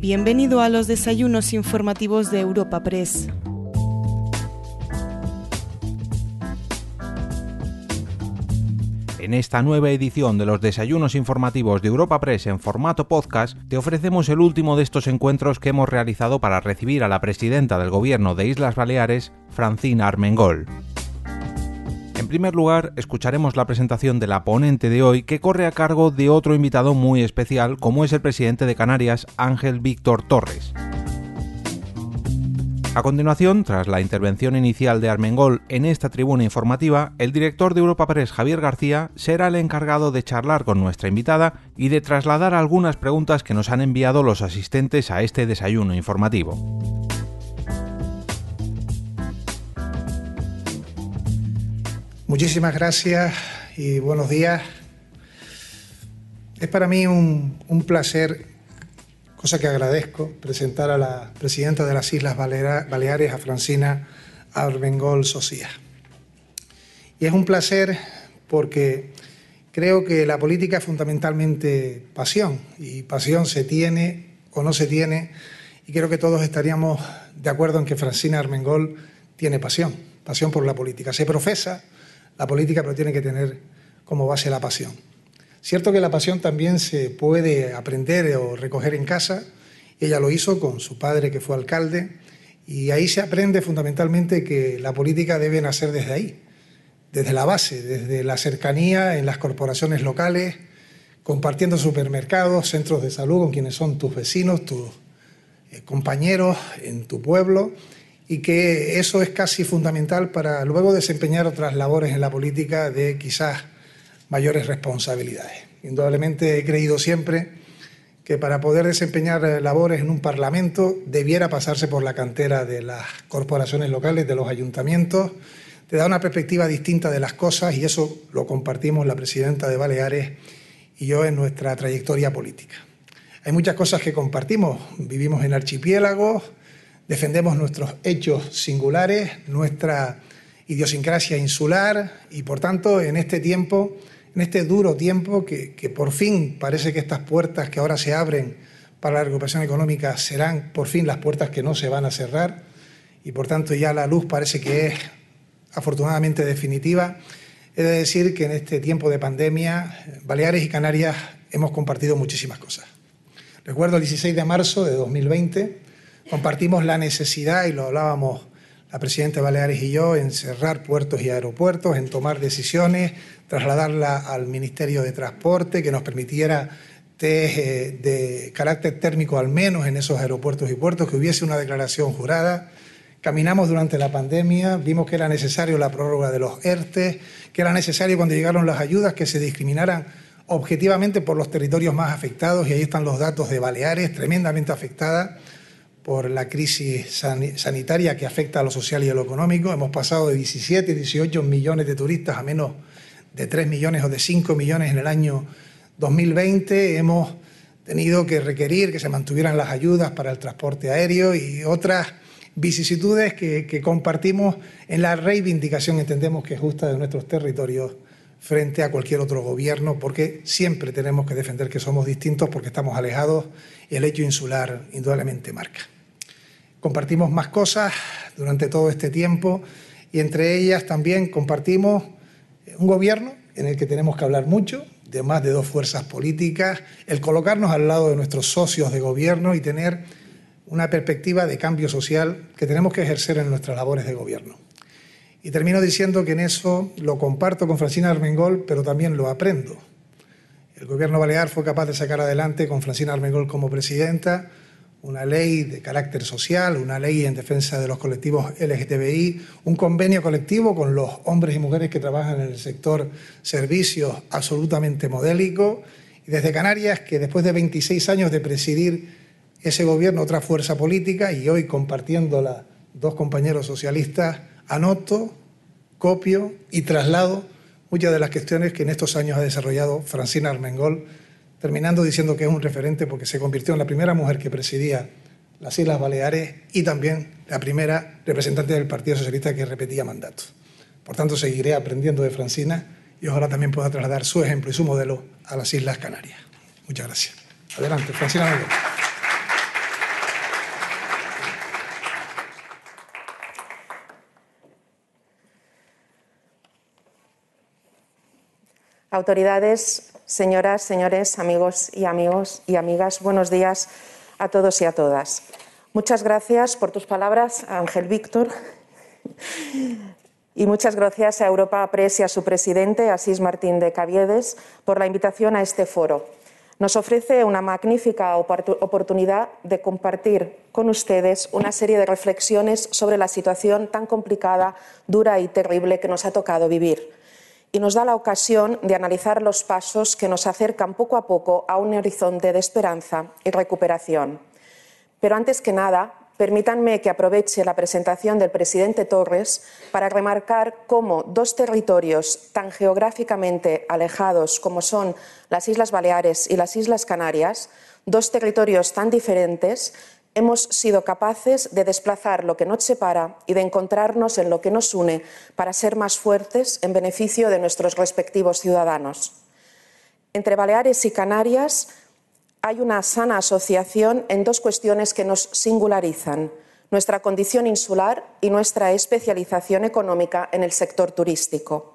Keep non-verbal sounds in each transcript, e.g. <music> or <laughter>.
Bienvenido a los desayunos informativos de Europa Press. En esta nueva edición de los desayunos informativos de Europa Press en formato podcast, te ofrecemos el último de estos encuentros que hemos realizado para recibir a la presidenta del Gobierno de Islas Baleares, Francina Armengol. En primer lugar, escucharemos la presentación de la ponente de hoy que corre a cargo de otro invitado muy especial como es el presidente de Canarias, Ángel Víctor Torres. A continuación, tras la intervención inicial de Armengol en esta tribuna informativa, el director de Europa Press, Javier García, será el encargado de charlar con nuestra invitada y de trasladar algunas preguntas que nos han enviado los asistentes a este desayuno informativo. Muchísimas gracias y buenos días. Es para mí un, placer cosa que agradezco, presentar a la presidenta de las Islas Baleares, a Francina Armengol Socía. Y es un placer porque creo que la política es fundamentalmente pasión, y pasión se tiene o no se tiene, y creo que todos estaríamos de acuerdo en que Francina Armengol tiene pasión, pasión por la política. Se profesa la política, pero tiene que tener como base la pasión. Cierto que la pasión también se puede aprender o recoger en casa. Ella lo hizo con su padre que fue alcalde y ahí se aprende fundamentalmente que la política debe nacer desde ahí, desde la base, desde la cercanía en las corporaciones locales, compartiendo supermercados, centros de salud con quienes son tus vecinos, tus eh, compañeros en tu pueblo y que eso es casi fundamental para luego desempeñar otras labores en la política de quizás mayores responsabilidades. Indudablemente he creído siempre que para poder desempeñar labores en un Parlamento debiera pasarse por la cantera de las corporaciones locales, de los ayuntamientos. Te da una perspectiva distinta de las cosas y eso lo compartimos la presidenta de Baleares y yo en nuestra trayectoria política. Hay muchas cosas que compartimos. Vivimos en archipiélagos, defendemos nuestros hechos singulares, nuestra idiosincrasia insular y por tanto en este tiempo en este duro tiempo que, por fin parece que estas puertas que ahora se abren para la recuperación económica serán por fin las puertas que no se van a cerrar y por tanto ya la luz parece que es afortunadamente definitiva. He de decir que en este tiempo de pandemia, Baleares y Canarias hemos compartido muchísimas cosas. Recuerdo el 16 de marzo de 2020, compartimos la necesidad, y lo hablábamos la presidenta de Baleares y yo, en cerrar puertos y aeropuertos, en tomar decisiones, trasladarla al Ministerio de Transporte, que nos permitiera test eh, de carácter térmico al menos en esos aeropuertos y puertos, que hubiese una declaración jurada. Caminamos durante la pandemia, vimos que era necesario la prórroga de los ERTE, que era necesario cuando llegaron las ayudas que se discriminaran objetivamente por los territorios más afectados, y ahí están los datos de Baleares, tremendamente afectada por la crisis sanitaria que afecta a lo social y a lo económico. Hemos pasado de 17, 18 millones de turistas a menos de 3 millones o de 5 millones en el año 2020. Hemos tenido que requerir que se mantuvieran las ayudas para el transporte aéreo y otras vicisitudes que, compartimos en la reivindicación, entendemos que es justa, de nuestros territorios frente a cualquier otro gobierno, porque siempre tenemos que defender que somos distintos porque estamos alejados el hecho insular indudablemente marca. Compartimos más cosas durante todo este tiempo y entre ellas también compartimos un gobierno en el que tenemos que hablar mucho, de más de dos fuerzas políticas, el colocarnos al lado de nuestros socios de gobierno y tener una perspectiva de cambio social que tenemos que ejercer en nuestras labores de gobierno. Y termino diciendo que en eso lo comparto con Francina Armengol, pero también lo aprendo. El gobierno balear fue capaz de sacar adelante con Francina Armengol como presidenta una ley de carácter social, una ley en defensa de los colectivos LGTBI, un convenio colectivo con los hombres y mujeres que trabajan en el sector servicios absolutamente modélico. Y desde Canarias, que después de 26 años de presidir ese gobierno, otra fuerza política, y hoy compartiéndola dos compañeros socialistas, anoto, copio y traslado muchas de las cuestiones que en estos años ha desarrollado Francina Armengol terminando diciendo que es un referente porque se convirtió en la primera mujer que presidía las Islas Baleares y también la primera representante del Partido Socialista que repetía mandato. Por tanto, seguiré aprendiendo de Francina y ojalá también pueda trasladar su ejemplo y su modelo a las Islas Canarias. Muchas gracias. Adelante, Francina. Autoridades, señoras, señores, amigos y amigos y amigas, buenos días a todos y a todas. Muchas gracias por tus palabras, Ángel Víctor. Y muchas gracias a Europa Press y a su presidente, Asís Martín de Caviedes, por la invitación a este foro. Nos ofrece una magnífica oportunidad de compartir con ustedes una serie de reflexiones sobre la situación tan complicada, dura y terrible que nos ha tocado vivir. Y nos da la ocasión de analizar los pasos que nos acercan poco a poco a un horizonte de esperanza y recuperación. Pero antes que nada, permítanme que aproveche la presentación del presidente Torres para remarcar cómo dos territorios tan geográficamente alejados como son las Islas Baleares y las Islas Canarias, dos territorios tan diferentes, hemos sido capaces de desplazar lo que nos separa y de encontrarnos en lo que nos une para ser más fuertes en beneficio de nuestros respectivos ciudadanos. Entre Baleares y Canarias hay una sana asociación en dos cuestiones que nos singularizan, nuestra condición insular y nuestra especialización económica en el sector turístico.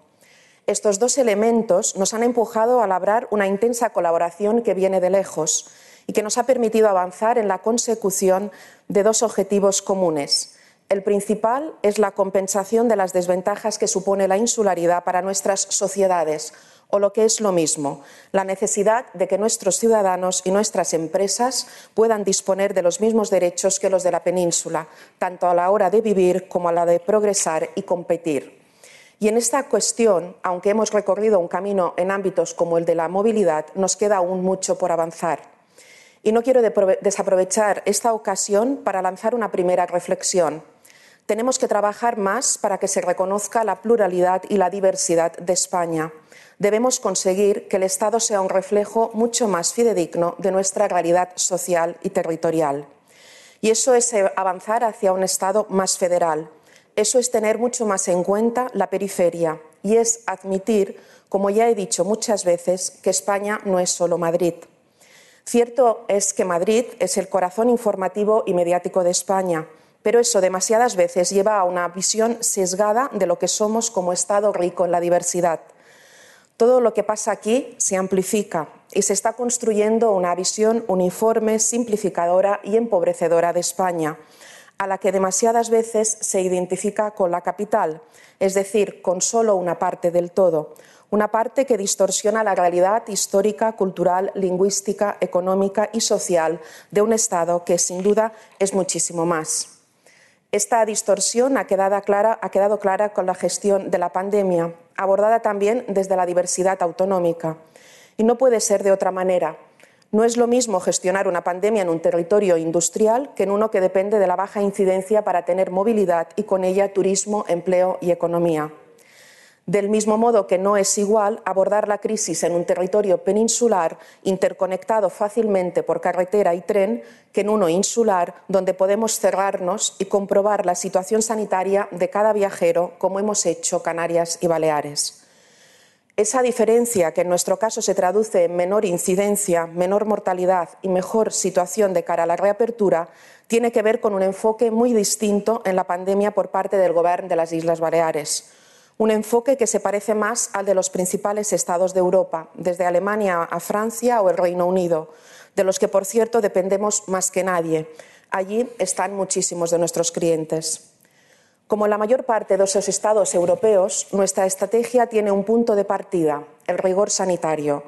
Estos dos elementos nos han empujado a labrar una intensa colaboración que viene de lejos y que nos ha permitido avanzar en la consecución de dos objetivos comunes. El principal es la compensación de las desventajas que supone la insularidad para nuestras sociedades, o lo que es lo mismo, la necesidad de que nuestros ciudadanos y nuestras empresas puedan disponer de los mismos derechos que los de la península, tanto a la hora de vivir como a la de progresar y competir. Y en esta cuestión, aunque hemos recorrido un camino en ámbitos como el de la movilidad, nos queda aún mucho por avanzar. Y no quiero desaprovechar esta ocasión para lanzar una primera reflexión. Tenemos que trabajar más para que se reconozca la pluralidad y la diversidad de España debemos conseguir que el Estado sea un reflejo mucho más fidedigno de nuestra realidad social y territorial. Y eso es avanzar hacia un Estado más federal. Eso es tener mucho más en cuenta la periferia y es admitir, como ya he dicho muchas veces, que España no es solo Madrid. Cierto es que Madrid es el corazón informativo y mediático de España, pero eso demasiadas veces lleva a una visión sesgada de lo que somos como Estado rico en la diversidad. Todo lo que pasa aquí se amplifica y se está construyendo una visión uniforme, simplificadora y empobrecedora de España, a la que demasiadas veces se identifica con la capital, es decir, con solo una parte del todo, una parte que distorsiona la realidad histórica, cultural, lingüística, económica y social de un Estado que sin duda es muchísimo más. Esta distorsión ha quedado, clara, con la gestión de la pandemia, abordada también desde la diversidad autonómica. Y no puede ser de otra manera. No es lo mismo gestionar una pandemia en un territorio industrial que en uno que depende de la baja incidencia para tener movilidad y con ella turismo, empleo y economía. Del mismo modo que no es igual abordar la crisis en un territorio peninsular interconectado fácilmente por carretera y tren que en uno insular donde podemos cerrarnos y comprobar la situación sanitaria de cada viajero como hemos hecho Canarias y Baleares. Esa diferencia, que en nuestro caso se traduce en menor incidencia, menor mortalidad y mejor situación de cara a la reapertura, tiene que ver con un enfoque muy distinto en la pandemia por parte del Gobierno de las Islas Baleares un enfoque que se parece más al de los principales estados de Europa, desde Alemania a Francia o el Reino Unido, de los que, por cierto, dependemos más que nadie. Allí están muchísimos de nuestros clientes. Como la mayor parte de esos estados europeos, nuestra estrategia tiene un punto de partida, el rigor sanitario,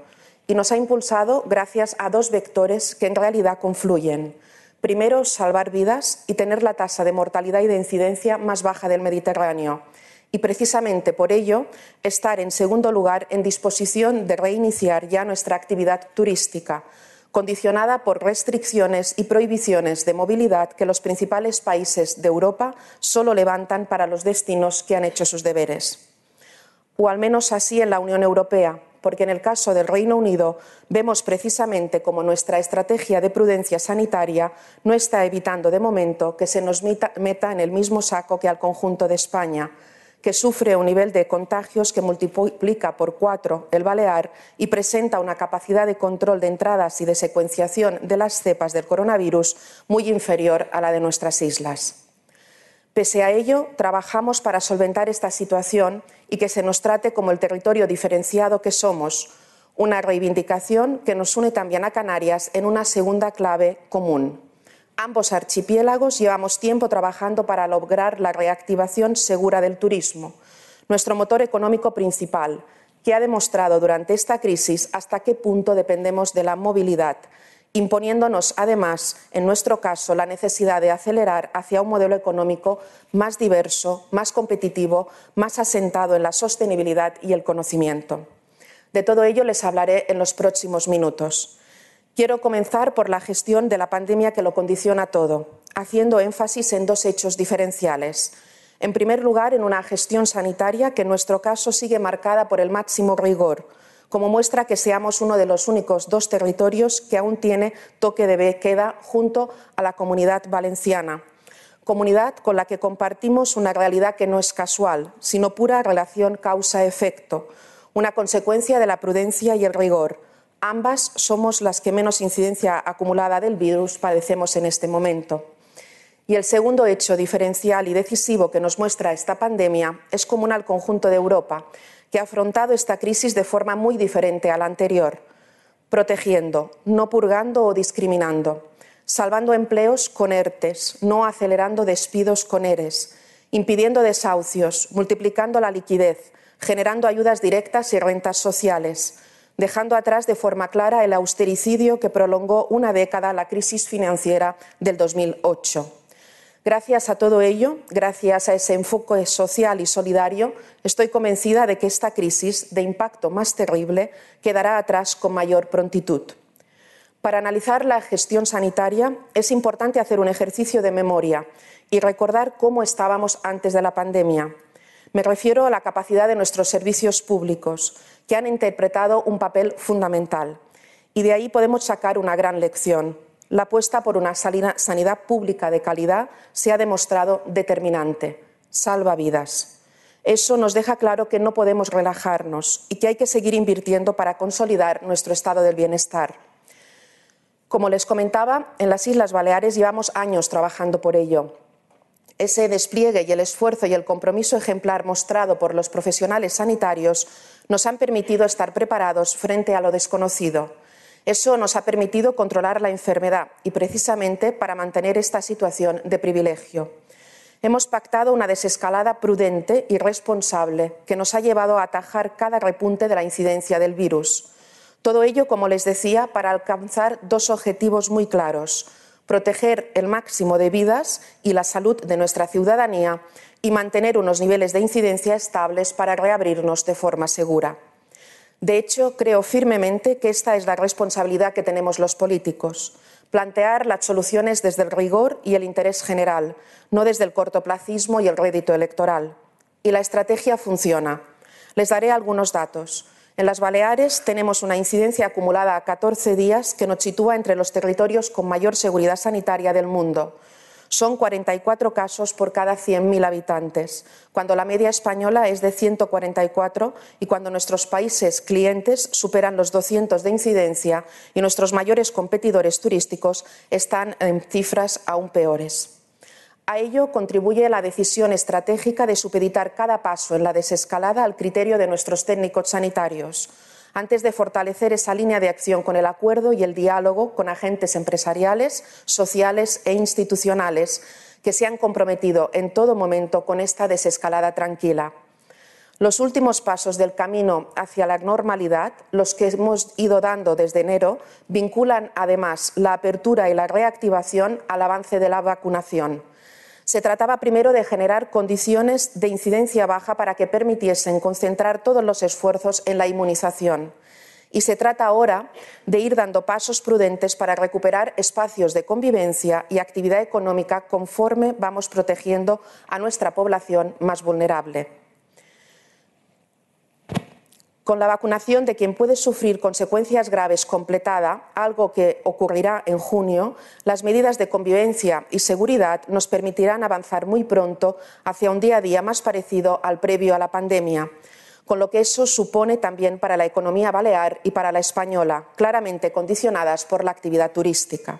y nos ha impulsado gracias a dos vectores que en realidad confluyen. Primero, salvar vidas y tener la tasa de mortalidad y de incidencia más baja del Mediterráneo y precisamente por ello estar en segundo lugar en disposición de reiniciar ya nuestra actividad turística, condicionada por restricciones y prohibiciones de movilidad que los principales países de Europa solo levantan para los destinos que han hecho sus deberes. O al menos así en la Unión Europea, porque en el caso del Reino Unido vemos precisamente como nuestra estrategia de prudencia sanitaria no está evitando de momento que se nos meta en el mismo saco que al conjunto de España, que sufre un nivel de contagios que multiplica por cuatro el Balear y presenta una capacidad de control de entradas y de secuenciación de las cepas del coronavirus muy inferior a la de nuestras islas. Pese a ello, trabajamos para solventar esta situación y que se nos trate como el territorio diferenciado que somos, una reivindicación que nos une también a Canarias en una segunda clave común. Ambos archipiélagos llevamos tiempo trabajando para lograr la reactivación segura del turismo, nuestro motor económico principal, que ha demostrado durante esta crisis hasta qué punto dependemos de la movilidad, imponiéndonos además, en nuestro caso, la necesidad de acelerar hacia un modelo económico más diverso, más competitivo, más asentado en la sostenibilidad y el conocimiento. De todo ello les hablaré en los próximos minutos. Quiero comenzar por la gestión de la pandemia que lo condiciona todo, haciendo énfasis en dos hechos diferenciales. En primer lugar, en una gestión sanitaria que en nuestro caso sigue marcada por el máximo rigor, como muestra que seamos uno de los únicos dos territorios que aún tiene toque de queda junto a la comunidad valenciana, comunidad con la que compartimos una realidad que no es casual, sino pura relación causa-efecto, una consecuencia de la prudencia y el rigor. Ambas somos las que menos incidencia acumulada del virus padecemos en este momento. Y el segundo hecho diferencial y decisivo que nos muestra esta pandemia es común al conjunto de Europa, que ha afrontado esta crisis de forma muy diferente a la anterior, protegiendo, no purgando o discriminando, salvando empleos con ERTES, no acelerando despidos con ERES, impidiendo desahucios, multiplicando la liquidez, generando ayudas directas y rentas sociales, dejando atrás de forma clara el austericidio que prolongó una década la crisis financiera del 2008. Gracias a todo ello, gracias a ese enfoque social y solidario, estoy convencida de que esta crisis de impacto más terrible quedará atrás con mayor prontitud. Para analizar la gestión sanitaria es importante hacer un ejercicio de memoria y recordar cómo estábamos antes de la pandemia. Me refiero a la capacidad de nuestros servicios públicos, que han interpretado un papel fundamental. Y de ahí podemos sacar una gran lección. La apuesta por una sanidad pública de calidad se ha demostrado determinante. Salva vidas. Eso nos deja claro que no podemos relajarnos y que hay que seguir invirtiendo para consolidar nuestro estado del bienestar. Como les comentaba, en las Islas Baleares llevamos años trabajando por ello ese despliegue y el esfuerzo y el compromiso ejemplar mostrado por los profesionales sanitarios nos han permitido estar preparados frente a lo desconocido. Eso nos ha permitido controlar la enfermedad y precisamente para mantener esta situación de privilegio. Hemos pactado una desescalada prudente y responsable que nos ha llevado a atajar cada repunte de la incidencia del virus. Todo ello, como les decía, para alcanzar dos objetivos muy claros proteger el máximo de vidas y la salud de nuestra ciudadanía y mantener unos niveles de incidencia estables para reabrirnos de forma segura. De hecho, creo firmemente que esta es la responsabilidad que tenemos los políticos, plantear las soluciones desde el rigor y el interés general, no desde el cortoplacismo y el rédito electoral. Y la estrategia funciona. Les daré algunos datos. En las Baleares tenemos una incidencia acumulada a 14 días que nos sitúa entre los territorios con mayor seguridad sanitaria del mundo. Son 44 casos por cada 100.000 habitantes, cuando la media española es de 144 y cuando nuestros países clientes superan los 200 de incidencia y nuestros mayores competidores turísticos están en cifras aún peores. A ello contribuye la decisión estratégica de supeditar cada paso en la desescalada al criterio de nuestros técnicos sanitarios, antes de fortalecer esa línea de acción con el acuerdo y el diálogo con agentes empresariales, sociales e institucionales que se han comprometido en todo momento con esta desescalada tranquila. Los últimos pasos del camino hacia la normalidad, los que hemos ido dando desde enero, vinculan además la apertura y la reactivación al avance de la vacunación se trataba primero de generar condiciones de incidencia baja para que permitiesen concentrar todos los esfuerzos en la inmunización. Y se trata ahora de ir dando pasos prudentes para recuperar espacios de convivencia y actividad económica conforme vamos protegiendo a nuestra población más vulnerable con la vacunación de quien puede sufrir consecuencias graves completada, algo que ocurrirá en junio, las medidas de convivencia y seguridad nos permitirán avanzar muy pronto hacia un día a día más parecido al previo a la pandemia, con lo que eso supone también para la economía balear y para la española, claramente condicionadas por la actividad turística.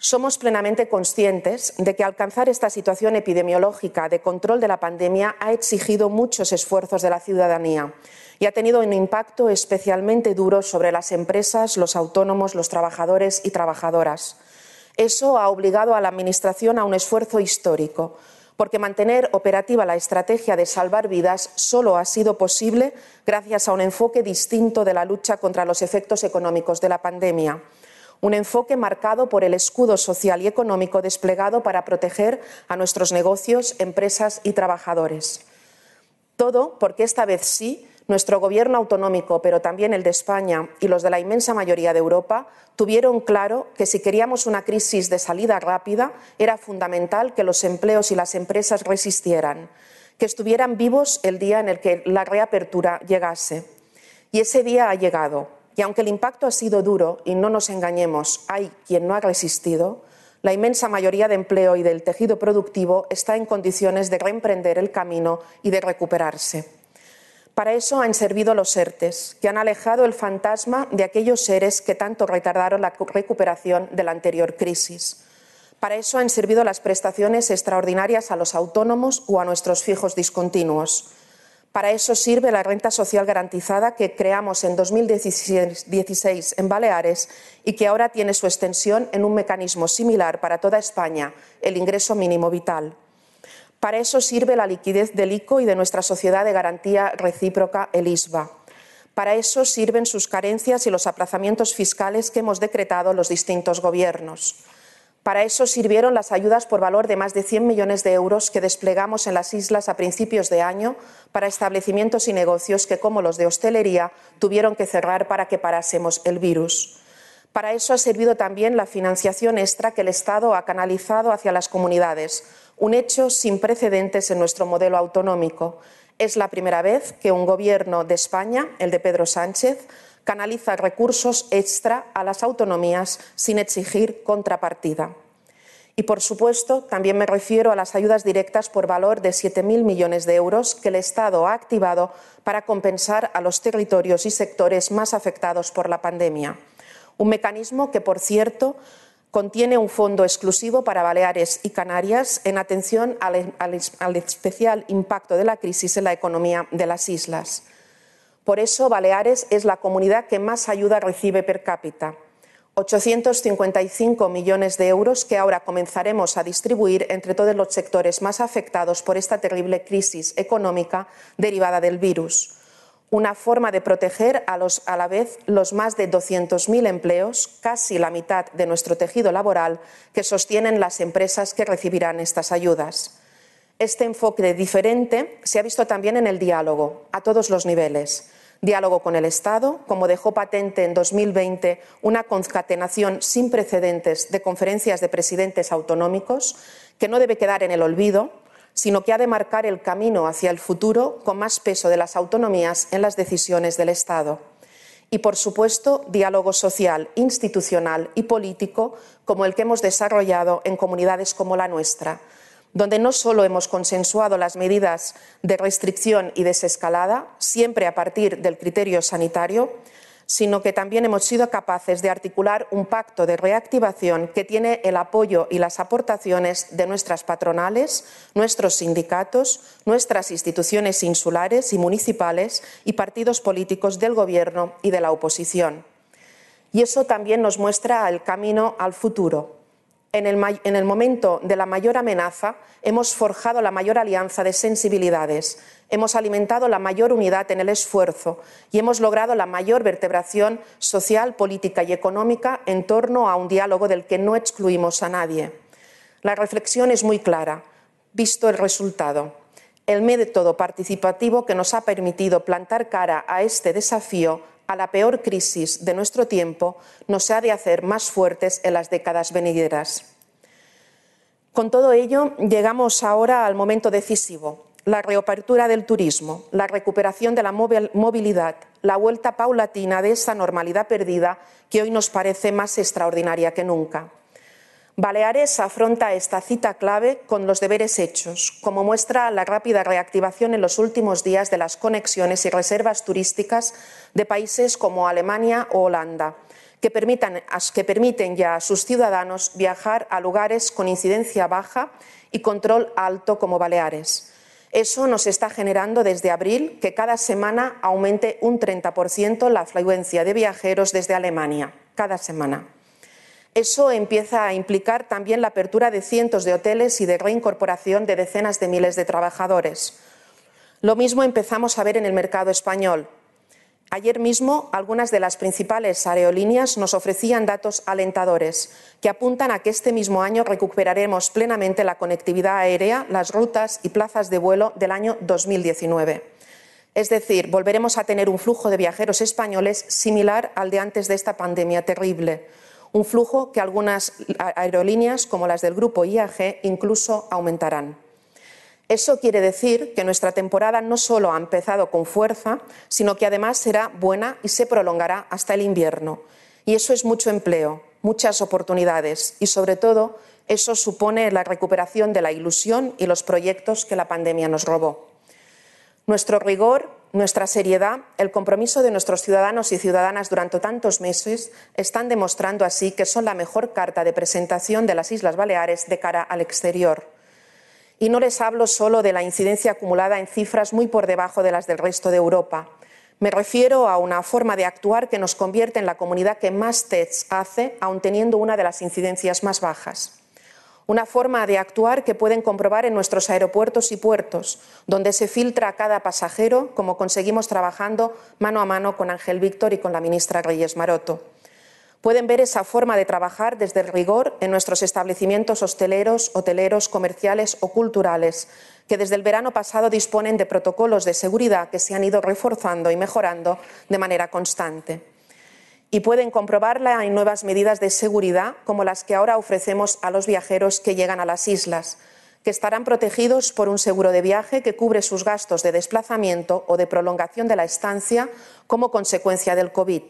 Somos plenamente conscientes de que alcanzar esta situación epidemiológica de control de la pandemia ha exigido muchos esfuerzos de la ciudadanía y ha tenido un impacto especialmente duro sobre las empresas, los autónomos, los trabajadores y trabajadoras. Eso ha obligado a la Administración a un esfuerzo histórico, porque mantener operativa la estrategia de salvar vidas solo ha sido posible gracias a un enfoque distinto de la lucha contra los efectos económicos de la pandemia un enfoque marcado por el escudo social y económico desplegado para proteger a nuestros negocios, empresas y trabajadores. Todo porque esta vez sí, nuestro gobierno autonómico, pero también el de España y los de la inmensa mayoría de Europa, tuvieron claro que si queríamos una crisis de salida rápida, era fundamental que los empleos y las empresas resistieran, que estuvieran vivos el día en el que la reapertura llegase. Y ese día ha llegado y aunque el impacto ha sido duro, y no nos engañemos, hay quien no ha resistido, la inmensa mayoría de empleo y del tejido productivo está en condiciones de reemprender el camino y de recuperarse. Para eso han servido los ERTES, que han alejado el fantasma de aquellos seres que tanto retardaron la recuperación de la anterior crisis. Para eso han servido las prestaciones extraordinarias a los autónomos o a nuestros fijos discontinuos. Para eso sirve la renta social garantizada que creamos en 2016 en Baleares y que ahora tiene su extensión en un mecanismo similar para toda España, el ingreso mínimo vital. Para eso sirve la liquidez del ICO y de nuestra sociedad de garantía recíproca, el ISBA. Para eso sirven sus carencias y los aplazamientos fiscales que hemos decretado los distintos gobiernos. Para eso sirvieron las ayudas por valor de más de 100 millones de euros que desplegamos en las islas a principios de año para establecimientos y negocios que, como los de hostelería, tuvieron que cerrar para que parásemos el virus. Para eso ha servido también la financiación extra que el Estado ha canalizado hacia las comunidades, un hecho sin precedentes en nuestro modelo autonómico. Es la primera vez que un Gobierno de España, el de Pedro Sánchez, canaliza recursos extra a las autonomías sin exigir contrapartida. Y, por supuesto, también me refiero a las ayudas directas por valor de 7.000 millones de euros que el Estado ha activado para compensar a los territorios y sectores más afectados por la pandemia. Un mecanismo que, por cierto, contiene un fondo exclusivo para Baleares y Canarias en atención al, al especial impacto de la crisis en la economía de las islas. Por eso, Baleares es la comunidad que más ayuda recibe per cápita. 855 millones de euros que ahora comenzaremos a distribuir entre todos los sectores más afectados por esta terrible crisis económica derivada del virus. Una forma de proteger a, la vez los más de 200.000 empleos, casi la mitad de nuestro tejido laboral, que sostienen las empresas que recibirán estas ayudas. Este enfoque diferente se ha visto también en el diálogo, a todos los niveles diálogo con el Estado, como dejó patente en 2020 una concatenación sin precedentes de conferencias de presidentes autonómicos, que no debe quedar en el olvido, sino que ha de marcar el camino hacia el futuro con más peso de las autonomías en las decisiones del Estado. Y, por supuesto, diálogo social, institucional y político como el que hemos desarrollado en comunidades como la nuestra, donde no solo hemos consensuado las medidas de restricción y desescalada, siempre a partir del criterio sanitario, sino que también hemos sido capaces de articular un pacto de reactivación que tiene el apoyo y las aportaciones de nuestras patronales, nuestros sindicatos, nuestras instituciones insulares y municipales y partidos políticos del Gobierno y de la oposición. Y eso también nos muestra el camino al futuro, en el, momento de la mayor amenaza hemos forjado la mayor alianza de sensibilidades, hemos alimentado la mayor unidad en el esfuerzo y hemos logrado la mayor vertebración social, política y económica en torno a un diálogo del que no excluimos a nadie. La reflexión es muy clara, visto el resultado. El método participativo que nos ha permitido plantar cara a este desafío a la peor crisis de nuestro tiempo nos ha de hacer más fuertes en las décadas venideras. Con todo ello, llegamos ahora al momento decisivo, la reapertura del turismo, la recuperación de la movilidad, la vuelta paulatina de esa normalidad perdida que hoy nos parece más extraordinaria que nunca. Baleares afronta esta cita clave con los deberes hechos, como muestra la rápida reactivación en los últimos días de las conexiones y reservas turísticas de países como Alemania o Holanda, que, permiten ya a sus ciudadanos viajar a lugares con incidencia baja y control alto como Baleares. Eso nos está generando desde abril que cada semana aumente un 30% la afluencia de viajeros desde Alemania, cada semana. Eso empieza a implicar también la apertura de cientos de hoteles y de reincorporación de decenas de miles de trabajadores. Lo mismo empezamos a ver en el mercado español. Ayer mismo, algunas de las principales aerolíneas nos ofrecían datos alentadores que apuntan a que este mismo año recuperaremos plenamente la conectividad aérea, las rutas y plazas de vuelo del año 2019. Es decir, volveremos a tener un flujo de viajeros españoles similar al de antes de esta pandemia terrible, un flujo que algunas aerolíneas, como las del grupo IAG, incluso aumentarán. Eso quiere decir que nuestra temporada no solo ha empezado con fuerza, sino que además será buena y se prolongará hasta el invierno. Y eso es mucho empleo, muchas oportunidades y, sobre todo, eso supone la recuperación de la ilusión y los proyectos que la pandemia nos robó. Nuestro rigor, nuestra seriedad, el compromiso de nuestros ciudadanos y ciudadanas durante tantos meses están demostrando así que son la mejor carta de presentación de las Islas Baleares de cara al exterior. Y no les hablo solo de la incidencia acumulada en cifras muy por debajo de las del resto de Europa. Me refiero a una forma de actuar que nos convierte en la comunidad que más tests hace, aun teniendo una de las incidencias más bajas. Una forma de actuar que pueden comprobar en nuestros aeropuertos y puertos, donde se filtra a cada pasajero, como conseguimos trabajando mano a mano con Ángel Víctor y con la ministra Reyes Maroto. Pueden ver esa forma de trabajar desde rigor en nuestros establecimientos hosteleros, hoteleros, comerciales o culturales, que desde el verano pasado disponen de protocolos de seguridad que se han ido reforzando y mejorando de manera constante. Y pueden comprobarla en nuevas medidas de seguridad, como las que ahora ofrecemos a los viajeros que llegan a las islas, que estarán protegidos por un seguro de viaje que cubre sus gastos de desplazamiento o de prolongación de la estancia como consecuencia del COVID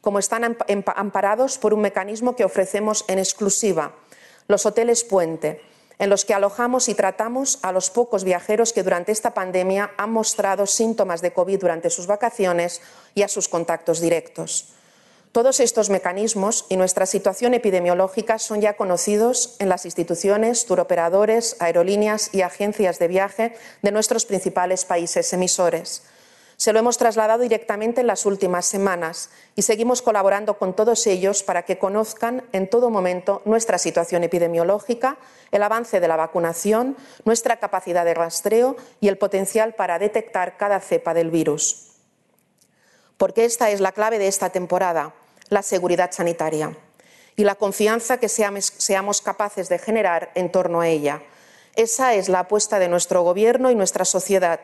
como están amparados por un mecanismo que ofrecemos en exclusiva, los hoteles puente, en los que alojamos y tratamos a los pocos viajeros que durante esta pandemia han mostrado síntomas de COVID durante sus vacaciones y a sus contactos directos. Todos estos mecanismos y nuestra situación epidemiológica son ya conocidos en las instituciones, turoperadores, aerolíneas y agencias de viaje de nuestros principales países emisores. Se lo hemos trasladado directamente en las últimas semanas y seguimos colaborando con todos ellos para que conozcan en todo momento nuestra situación epidemiológica, el avance de la vacunación, nuestra capacidad de rastreo y el potencial para detectar cada cepa del virus. Porque esta es la clave de esta temporada, la seguridad sanitaria y la confianza que seamos capaces de generar en torno a ella. Esa es la apuesta de nuestro Gobierno y nuestra sociedad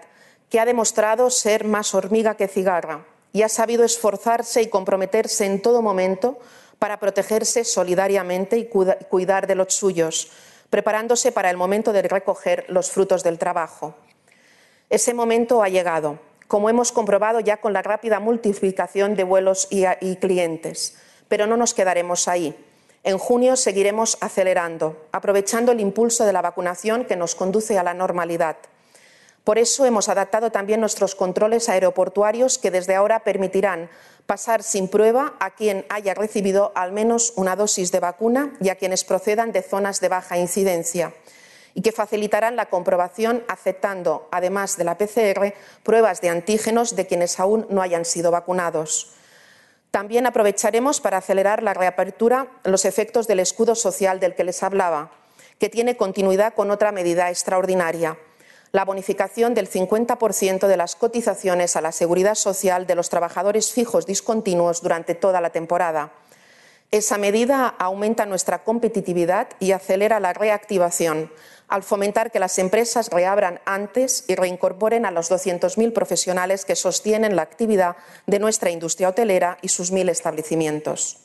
que ha demostrado ser más hormiga que cigarra y ha sabido esforzarse y comprometerse en todo momento para protegerse solidariamente y cuidar de los suyos, preparándose para el momento de recoger los frutos del trabajo. Ese momento ha llegado, como hemos comprobado ya con la rápida multiplicación de vuelos y, clientes, pero no nos quedaremos ahí. En junio seguiremos acelerando, aprovechando el impulso de la vacunación que nos conduce a la normalidad. Por eso hemos adaptado también nuestros controles aeroportuarios que desde ahora permitirán pasar sin prueba a quien haya recibido al menos una dosis de vacuna y a quienes procedan de zonas de baja incidencia y que facilitarán la comprobación aceptando, además de la PCR, pruebas de antígenos de quienes aún no hayan sido vacunados. También aprovecharemos para acelerar la reapertura los efectos del escudo social del que les hablaba, que tiene continuidad con otra medida extraordinaria la bonificación del 50% de las cotizaciones a la seguridad social de los trabajadores fijos discontinuos durante toda la temporada. Esa medida aumenta nuestra competitividad y acelera la reactivación al fomentar que las empresas reabran antes y reincorporen a los 200.000 profesionales que sostienen la actividad de nuestra industria hotelera y sus mil establecimientos.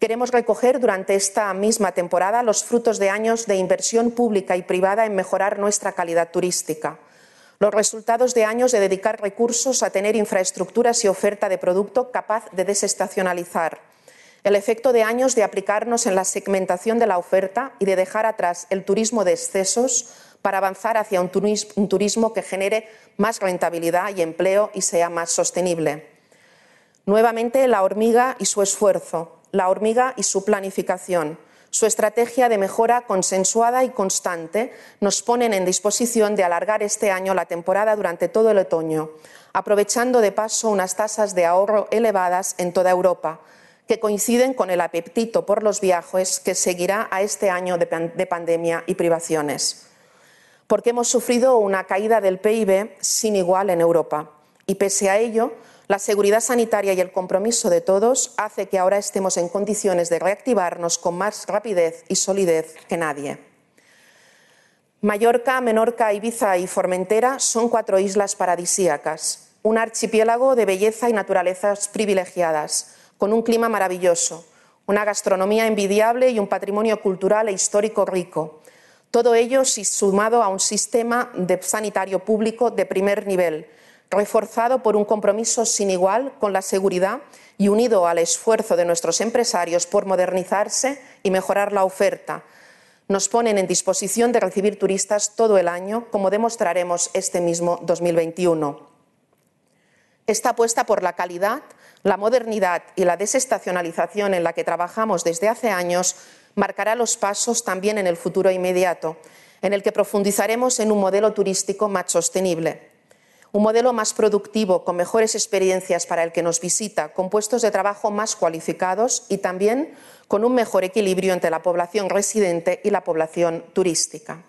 Queremos recoger durante esta misma temporada los frutos de años de inversión pública y privada en mejorar nuestra calidad turística, los resultados de años de dedicar recursos a tener infraestructuras y oferta de producto capaz de desestacionalizar, el efecto de años de aplicarnos en la segmentación de la oferta y de dejar atrás el turismo de excesos para avanzar hacia un turismo, que genere más rentabilidad y empleo y sea más sostenible. Nuevamente, la hormiga y su esfuerzo, la hormiga y su planificación, su estrategia de mejora consensuada y constante nos ponen en disposición de alargar este año la temporada durante todo el otoño, aprovechando de paso unas tasas de ahorro elevadas en toda Europa, que coinciden con el apetito por los viajes que seguirá a este año de, pandemia y privaciones. Porque hemos sufrido una caída del PIB sin igual en Europa. Y pese a ello, la seguridad sanitaria y el compromiso de todos hace que ahora estemos en condiciones de reactivarnos con más rapidez y solidez que nadie. Mallorca, Menorca, Ibiza y Formentera son cuatro islas paradisíacas, un archipiélago de belleza y naturalezas privilegiadas, con un clima maravilloso, una gastronomía envidiable y un patrimonio cultural e histórico rico. Todo ello sumado a un sistema de sanitario público de primer nivel, reforzado por un compromiso sin igual con la seguridad y unido al esfuerzo de nuestros empresarios por modernizarse y mejorar la oferta. Nos ponen en disposición de recibir turistas todo el año, como demostraremos este mismo 2021. Esta apuesta por la calidad, la modernidad y la desestacionalización en la que trabajamos desde hace años marcará los pasos también en el futuro inmediato, en el que profundizaremos en un modelo turístico más sostenible un modelo más productivo, con mejores experiencias para el que nos visita, con puestos de trabajo más cualificados y también con un mejor equilibrio entre la población residente y la población turística.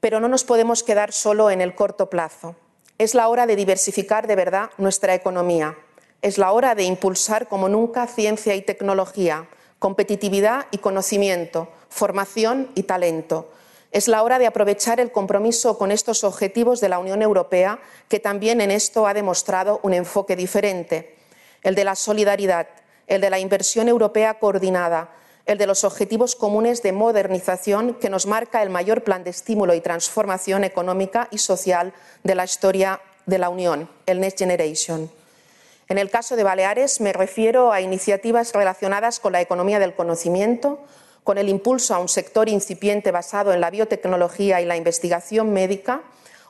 Pero no nos podemos quedar solo en el corto plazo. Es la hora de diversificar de verdad nuestra economía. Es la hora de impulsar como nunca ciencia y tecnología, competitividad y conocimiento, formación y talento es la hora de aprovechar el compromiso con estos objetivos de la Unión Europea, que también en esto ha demostrado un enfoque diferente, el de la solidaridad, el de la inversión europea coordinada, el de los objetivos comunes de modernización que nos marca el mayor plan de estímulo y transformación económica y social de la historia de la Unión, el Next Generation. En el caso de Baleares me refiero a iniciativas relacionadas con la economía del conocimiento, con el impulso a un sector incipiente basado en la biotecnología y la investigación médica,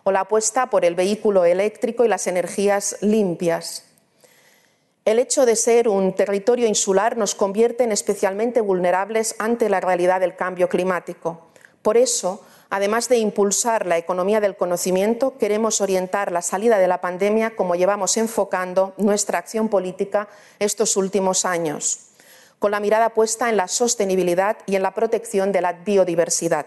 o la apuesta por el vehículo eléctrico y las energías limpias. El hecho de ser un territorio insular nos convierte en especialmente vulnerables ante la realidad del cambio climático. Por eso, además de impulsar la economía del conocimiento, queremos orientar la salida de la pandemia como llevamos enfocando nuestra acción política estos últimos años con la mirada puesta en la sostenibilidad y en la protección de la biodiversidad.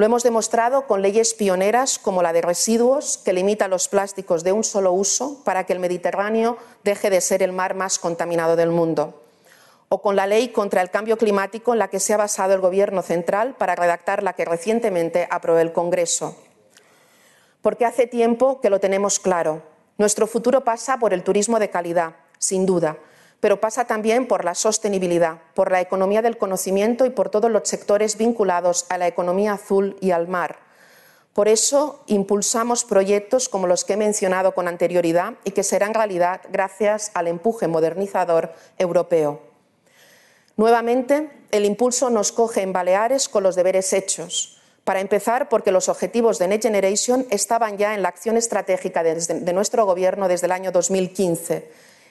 Lo hemos demostrado con leyes pioneras como la de residuos, que limita los plásticos de un solo uso para que el Mediterráneo deje de ser el mar más contaminado del mundo. O con la ley contra el cambio climático en la que se ha basado el Gobierno central para redactar la que recientemente aprobó el Congreso. Porque hace tiempo que lo tenemos claro. Nuestro futuro pasa por el turismo de calidad, sin duda, pero pasa también por la sostenibilidad, por la economía del conocimiento y por todos los sectores vinculados a la economía azul y al mar. Por eso impulsamos proyectos como los que he mencionado con anterioridad y que serán realidad gracias al empuje modernizador europeo. Nuevamente, el impulso nos coge en Baleares con los deberes hechos. Para empezar, porque los objetivos de Next Generation estaban ya en la acción estratégica de, nuestro Gobierno desde el año 2015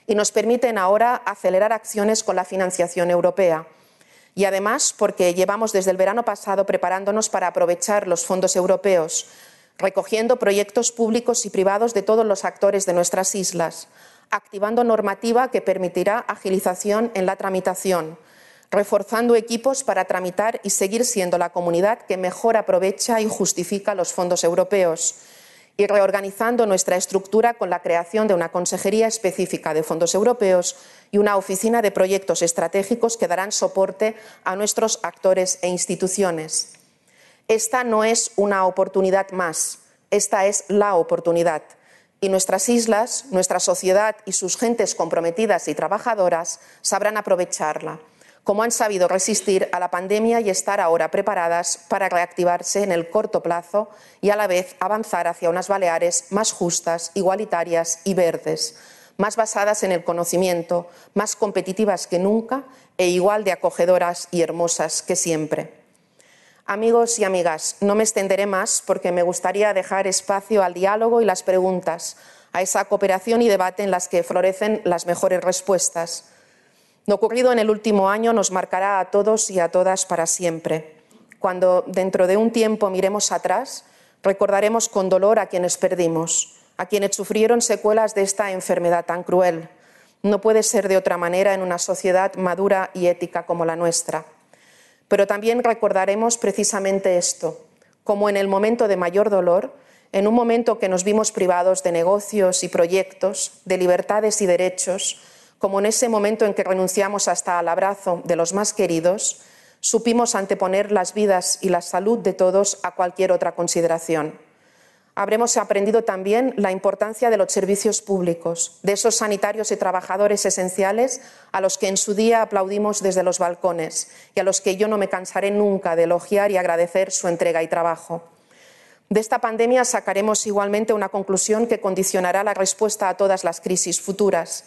y nos permiten ahora acelerar acciones con la financiación europea. Y además porque llevamos desde el verano pasado preparándonos para aprovechar los fondos europeos, recogiendo proyectos públicos y privados de todos los actores de nuestras islas, activando normativa que permitirá agilización en la tramitación, reforzando equipos para tramitar y seguir siendo la comunidad que mejor aprovecha y justifica los fondos europeos y reorganizando nuestra estructura con la creación de una consejería específica de fondos europeos y una oficina de proyectos estratégicos que darán soporte a nuestros actores e instituciones. Esta no es una oportunidad más, esta es la oportunidad. Y nuestras islas, nuestra sociedad y sus gentes comprometidas y trabajadoras sabrán aprovecharla como han sabido resistir a la pandemia y estar ahora preparadas para reactivarse en el corto plazo y a la vez avanzar hacia unas Baleares más justas, igualitarias y verdes, más basadas en el conocimiento, más competitivas que nunca e igual de acogedoras y hermosas que siempre. Amigos y amigas, no me extenderé más porque me gustaría dejar espacio al diálogo y las preguntas, a esa cooperación y debate en las que florecen las mejores respuestas. Lo ocurrido en el último año nos marcará a todos y a todas para siempre. Cuando dentro de un tiempo miremos atrás, recordaremos con dolor a quienes perdimos, a quienes sufrieron secuelas de esta enfermedad tan cruel. No puede ser de otra manera en una sociedad madura y ética como la nuestra. Pero también recordaremos precisamente esto, como en el momento de mayor dolor, en un momento que nos vimos privados de negocios y proyectos, de libertades y derechos, como en ese momento en que renunciamos hasta al abrazo de los más queridos, supimos anteponer las vidas y la salud de todos a cualquier otra consideración. Habremos aprendido también la importancia de los servicios públicos, de esos sanitarios y trabajadores esenciales a los que en su día aplaudimos desde los balcones y a los que yo no me cansaré nunca de elogiar y agradecer su entrega y trabajo. De esta pandemia sacaremos igualmente una conclusión que condicionará la respuesta a todas las crisis futuras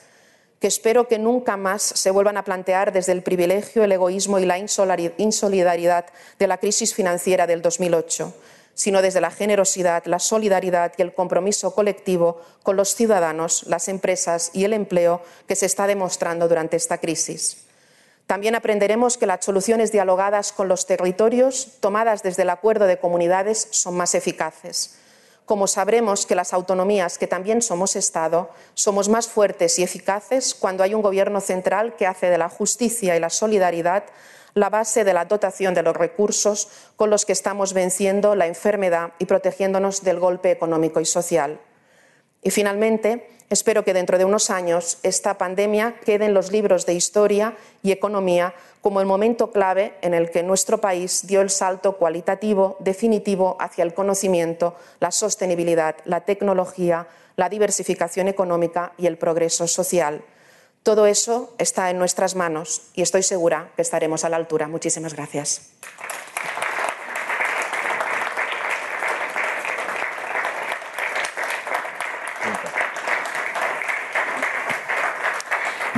que espero que nunca más se vuelvan a plantear desde el privilegio, el egoísmo y la insolidaridad de la crisis financiera del 2008, sino desde la generosidad, la solidaridad y el compromiso colectivo con los ciudadanos, las empresas y el empleo que se está demostrando durante esta crisis. También aprenderemos que las soluciones dialogadas con los territorios, tomadas desde el acuerdo de comunidades, son más eficaces como sabremos que las autonomías, que también somos Estado, somos más fuertes y eficaces cuando hay un Gobierno central que hace de la justicia y la solidaridad la base de la dotación de los recursos con los que estamos venciendo la enfermedad y protegiéndonos del golpe económico y social. Y finalmente, espero que dentro de unos años esta pandemia quede en los libros de historia y economía como el momento clave en el que nuestro país dio el salto cualitativo definitivo hacia el conocimiento, la sostenibilidad, la tecnología, la diversificación económica y el progreso social. Todo eso está en nuestras manos y estoy segura que estaremos a la altura. Muchísimas gracias.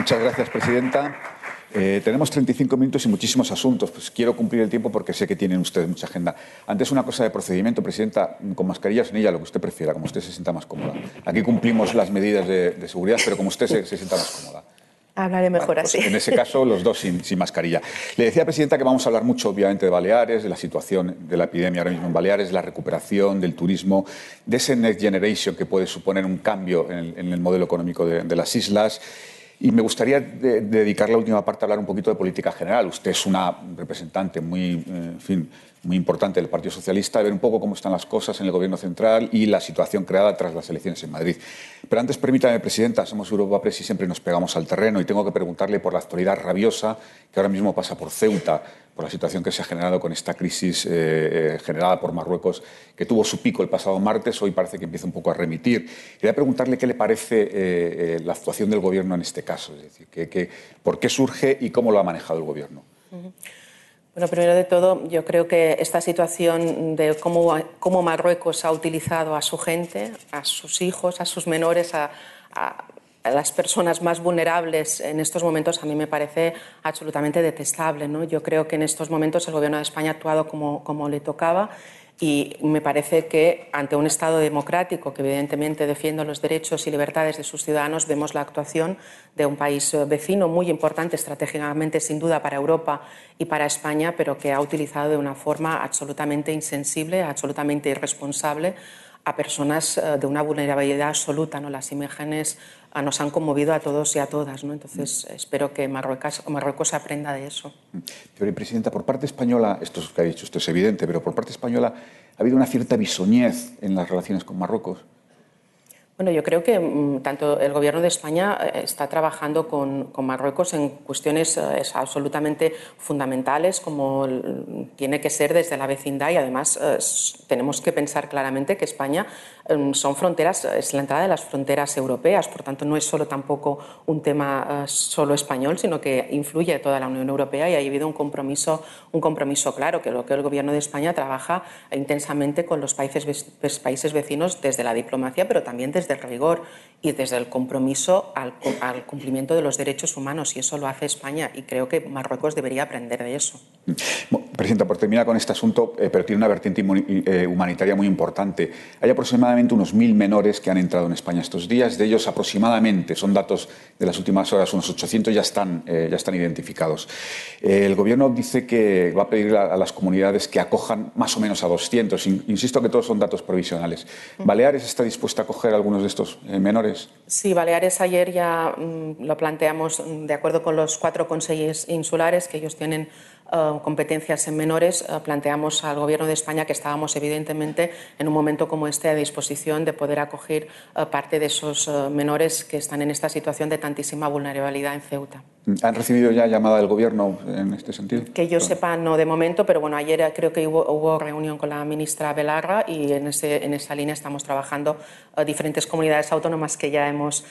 Muchas gracias, presidenta. Eh, tenemos 35 minutos y muchísimos asuntos. Pues quiero cumplir el tiempo porque sé que tienen ustedes mucha agenda. Antes una cosa de procedimiento, presidenta, con mascarillas en ella, lo que usted prefiera, como usted se sienta más cómoda. Aquí cumplimos las medidas de, seguridad, pero como usted se, sienta más cómoda. Hablaré mejor pues así. En ese caso, los dos sin, sin, mascarilla. Le decía, Presidenta, que vamos a hablar mucho, obviamente, de Baleares, de la situación de la epidemia ahora mismo en Baleares, de la recuperación, del turismo, de ese Next Generation que puede suponer un cambio en el, modelo económico de, de las islas y me gustaría dedicar la última parte a hablar un poquito de política general. Usted es una representante muy, eh, en fin, muy importante del Partido Socialista, ver un poco cómo están las cosas en el Gobierno central y la situación creada tras las elecciones en Madrid. Pero antes, permítame, Presidenta, somos Europa Press y siempre nos pegamos al terreno y tengo que preguntarle por la actualidad rabiosa que ahora mismo pasa por Ceuta, por la situación que se ha generado con esta crisis eh, eh, generada por Marruecos, que tuvo su pico el pasado martes, hoy parece que empieza un poco a remitir. Quería preguntarle qué le parece eh, la actuación del Gobierno en este caso, es decir, que, por qué surge y cómo lo ha manejado el Gobierno. Bueno, primero de todo, yo creo que esta situación de cómo, Marruecos ha utilizado a su gente, a sus hijos, a sus menores, a, las personas más vulnerables en estos momentos a mí me parece absolutamente detestable. ¿no? Yo creo que en estos momentos el Gobierno de España ha actuado como, como le tocaba y me parece que ante un Estado democrático que evidentemente defiende los derechos y libertades de sus ciudadanos, vemos la actuación de un país eh, vecino muy importante estratégicamente, sin duda, para Europa y para España, pero que ha utilizado de una forma absolutamente insensible, absolutamente irresponsable a personas eh, de una vulnerabilidad absoluta. ¿no? Las imágenes nos han conmovido a todos y a todas. ¿no? Entonces, espero que Marruecos, aprenda de eso. Pero, Presidenta, por parte española, esto que ha dicho esto es evidente, pero por parte española ha habido una cierta bisoñez en las relaciones con Marruecos. Bueno, yo creo que mm, tanto el Gobierno de España eh, está trabajando con, Marruecos en cuestiones eh, absolutamente fundamentales, como tiene que ser desde la vecindad, y además eh, tenemos que pensar claramente que España em, son fronteras, es la entrada de las fronteras europeas, por tanto no es solo tampoco un tema solo español, sino que influye a toda la Unión Europea y ha habido un compromiso, un compromiso claro, que lo que el Gobierno de España trabaja intensamente con los países, países vecinos desde la diplomacia, pero también desde desde el rigor y desde el compromiso al, cumplimiento de los derechos humanos y eso lo hace España y creo que Marruecos debería aprender de eso. Presidenta, por terminar con este asunto, eh, pero tiene una vertiente eh, humanitaria muy importante. Hay aproximadamente unos mil menores que han entrado en España estos días. De ellos, aproximadamente, son datos de las últimas horas, unos 800 ya están, eh, ya están identificados. el Gobierno dice que va a pedir a, las comunidades que acojan más o menos a 200. insisto que todos son datos provisionales. ¿Baleares está dispuesta a acoger a algunos de estos menores? Sí, Baleares ayer ya mm, lo planteamos mm, de acuerdo con los cuatro consejos insulares que ellos tienen eh, competencias en menores, eh, planteamos al Gobierno de España que estábamos evidentemente en un momento como este a disposición de poder acoger eh, parte de esos menores que están en esta situación de tantísima vulnerabilidad en Ceuta. ¿Han recibido ya llamada del Gobierno en este sentido? Que yo sepa, no de momento, pero bueno, ayer creo que hubo, reunión con la ministra Belarra y en, ese, en esa línea estamos trabajando diferentes comunidades autónomas que ya hemos,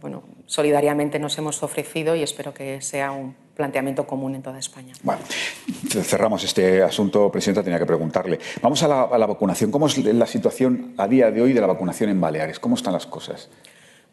bueno, solidariamente nos hemos ofrecido y espero que sea un planteamiento común en toda España. Bueno, cerramos este asunto, Presidenta, tenía que preguntarle. Vamos a la, a la vacunación. ¿Cómo es la situación a día de hoy de la vacunación en Baleares? ¿Cómo están las cosas?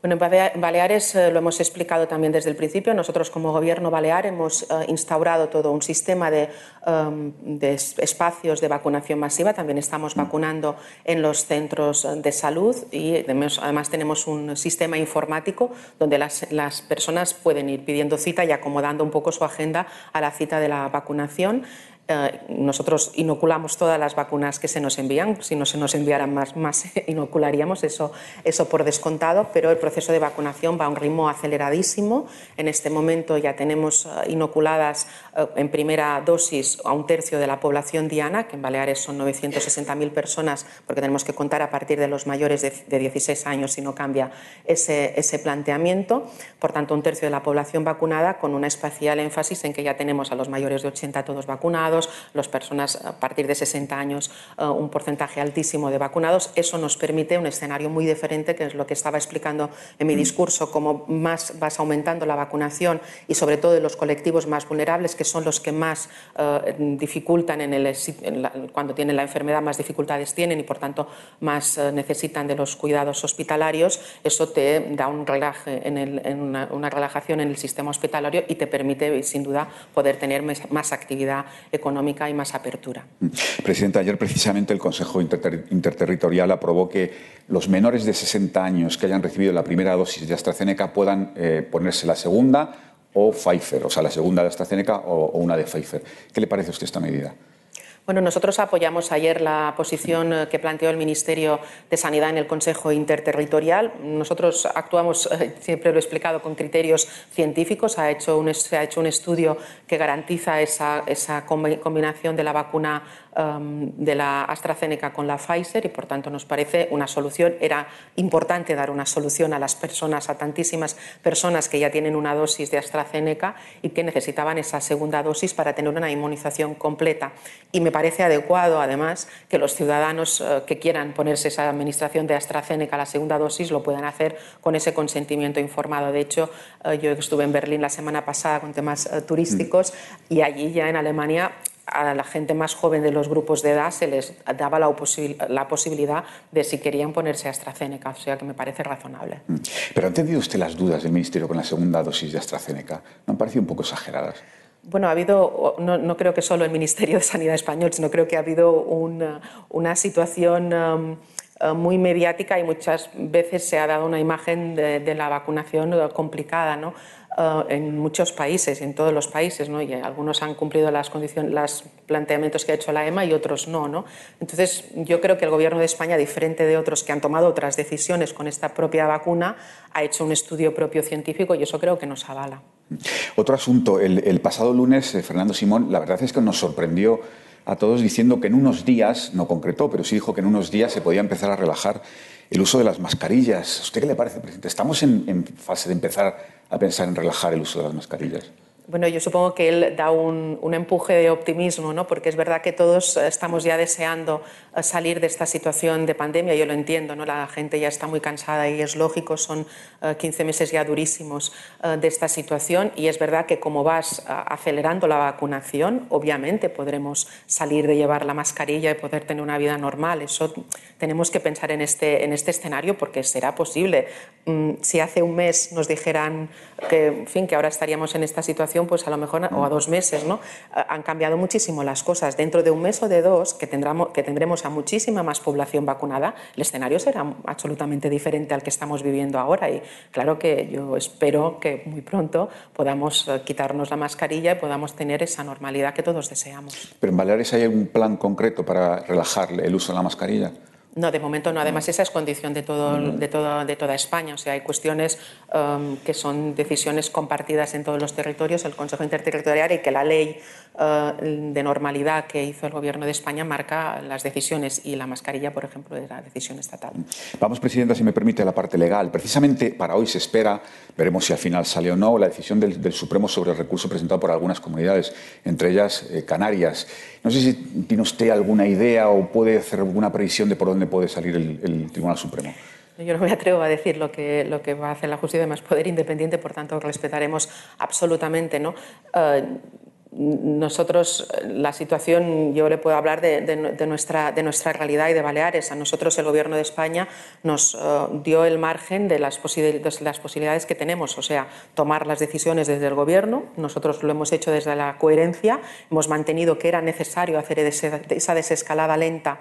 Bueno, en Baleares eh, lo hemos explicado también desde el principio. Nosotros, como Gobierno balear, hemos eh, instaurado todo un sistema de, em, espacios de vacunación masiva. También estamos vacunando en los centros de salud y además tenemos un sistema informático donde las personas pueden ir pidiendo cita y acomodando un poco su agenda a la cita de la vacunación. Eh, nosotros inoculamos todas las vacunas que se nos envían. Si no se nos enviaran más, más <laughs> inocularíamos, eso, eso por descontado, pero el proceso de vacunación va a un ritmo aceleradísimo. En este momento ya tenemos eh, inoculadas eh, en primera dosis a un tercio de la población diana, que en Baleares son 960.000 personas, porque tenemos que contar a partir de los mayores de, de 16 años si no cambia ese, ese planteamiento. Por tanto, un tercio de la población vacunada con una especial énfasis en que ya tenemos a los mayores de 80 todos vacunados las personas a partir de 60 años, eh, un porcentaje altísimo de vacunados. Eso nos permite un escenario muy diferente, que es lo que estaba explicando en mi mm. discurso, como más vas aumentando la vacunación y sobre todo de los colectivos más vulnerables, que son los que más eh, dificultan en el, cuando tienen la enfermedad, más dificultades tienen y por tanto más eh, necesitan de los cuidados hospitalarios, eso te da un relaje en, una, una, relajación en el sistema hospitalario y te permite, sin duda, poder tener más actividad económica económica y más apertura. Presidenta, ayer precisamente el Consejo Interterritorial aprobó que los menores de 60 años que hayan recibido la primera dosis de AstraZeneca puedan eh, ponerse la segunda o Pfizer, o sea, la segunda de AstraZeneca o, o una de Pfizer. ¿Qué le parece a usted esta medida? Bueno, nosotros apoyamos ayer la posición eh, que planteó el Ministerio de Sanidad en el Consejo Interterritorial. Nosotros actuamos, eh, siempre lo he explicado, con criterios científicos. Ha hecho se ha hecho un estudio que garantiza esa, esa combinación de la vacuna um, de la AstraZeneca con la Pfizer y, por tanto, nos parece una solución. Era importante dar una solución a las personas, a tantísimas personas que ya tienen una dosis de AstraZeneca y que necesitaban esa segunda dosis para tener una inmunización completa. Y me parece adecuado, además, que los ciudadanos eh, que quieran ponerse esa administración de AstraZeneca, la segunda dosis, lo puedan hacer con ese consentimiento informado. De hecho, eh, yo estuve en Berlín la semana pasada con temas eh, turísticos y allí ya en Alemania a la gente más joven de los grupos de edad se les daba la, la, posibilidad de si querían ponerse AstraZeneca, o sea que me parece razonable. Mm. Pero ¿ha entendido usted las dudas del Ministerio con la segunda dosis de AstraZeneca? ¿No han parecido un poco exageradas? Bueno, ha habido, no, creo que solo el Ministerio de Sanidad español, sino creo que ha habido una, situación um, uh, muy mediática y muchas veces se ha dado una imagen de, la vacunación complicada, ¿no? Uh, en muchos países, en todos los países, ¿no? y algunos han cumplido las condiciones, los planteamientos que ha hecho la EMA y otros no, no. Entonces, yo creo que el Gobierno de España, diferente de otros que han tomado otras decisiones con esta propia vacuna, ha hecho un estudio propio científico y eso creo que nos avala. Otro asunto, el, pasado lunes, eh, Fernando Simón, la verdad es que nos sorprendió a todos diciendo que en unos días, no concretó, pero sí dijo que en unos días se podía empezar a relajar el uso de las mascarillas. ¿A usted qué le parece, presidente? ¿Estamos en fase de empezar a pensar en relajar el uso de las mascarillas? Bueno, yo supongo que él da un, empuje de optimismo, ¿no? porque es verdad que todos estamos ya deseando eh, salir de esta situación de pandemia, yo lo entiendo, ¿no? la gente ya está muy cansada y es lógico, son 15 eh, meses ya durísimos eh, de esta situación y es verdad que como vas acelerando la vacunación, obviamente podremos salir de llevar la mascarilla y poder tener una vida normal. Eso tenemos que pensar en este, en este escenario porque será posible. Mm, si hace un mes nos dijeran que, en fin, que ahora estaríamos en esta situación, pues a lo mejor, o a dos meses, ¿no? Han cambiado muchísimo las cosas. Dentro de un mes o de dos, que, tendremos, que tendremos a muchísima más población vacunada, el escenario será absolutamente diferente al que estamos viviendo ahora. Y claro que yo espero que muy pronto podamos eh, quitarnos la mascarilla y podamos tener esa normalidad que todos deseamos. Pero en Baleares hay un plan concreto para relajar el uso de la mascarilla. No, de momento no. Además, esa es condición de, todo, de, todo, de toda España. O sea, hay cuestiones um, que son decisiones compartidas en todos los territorios, el Consejo Interterritorial, y que la ley uh, de normalidad que hizo el Gobierno de España marca las decisiones. Y la mascarilla, por ejemplo, es la decisión estatal. Vamos, Presidenta, si me permite, a la parte legal. Precisamente para hoy se espera, veremos si al final sale o no, la decisión del, del Supremo sobre el recurso presentado por algunas comunidades, entre ellas eh, Canarias. No sé si tiene usted alguna idea o puede hacer alguna previsión de por dónde puede salir el, Tribunal Supremo. Yo no me atrevo a decir lo que, lo que va a hacer la justicia de más poder independiente, por tanto respetaremos absolutamente. ¿no? Uh, nosotros, la situación, yo le puedo hablar de, nuestra, realidad y de Baleares. A nosotros el Gobierno de España nos uh, dio el margen de las, de las, posibilidades que tenemos, o sea, tomar las decisiones desde el Gobierno. Nosotros lo hemos hecho desde la coherencia, hemos mantenido que era necesario hacer esa desescalada lenta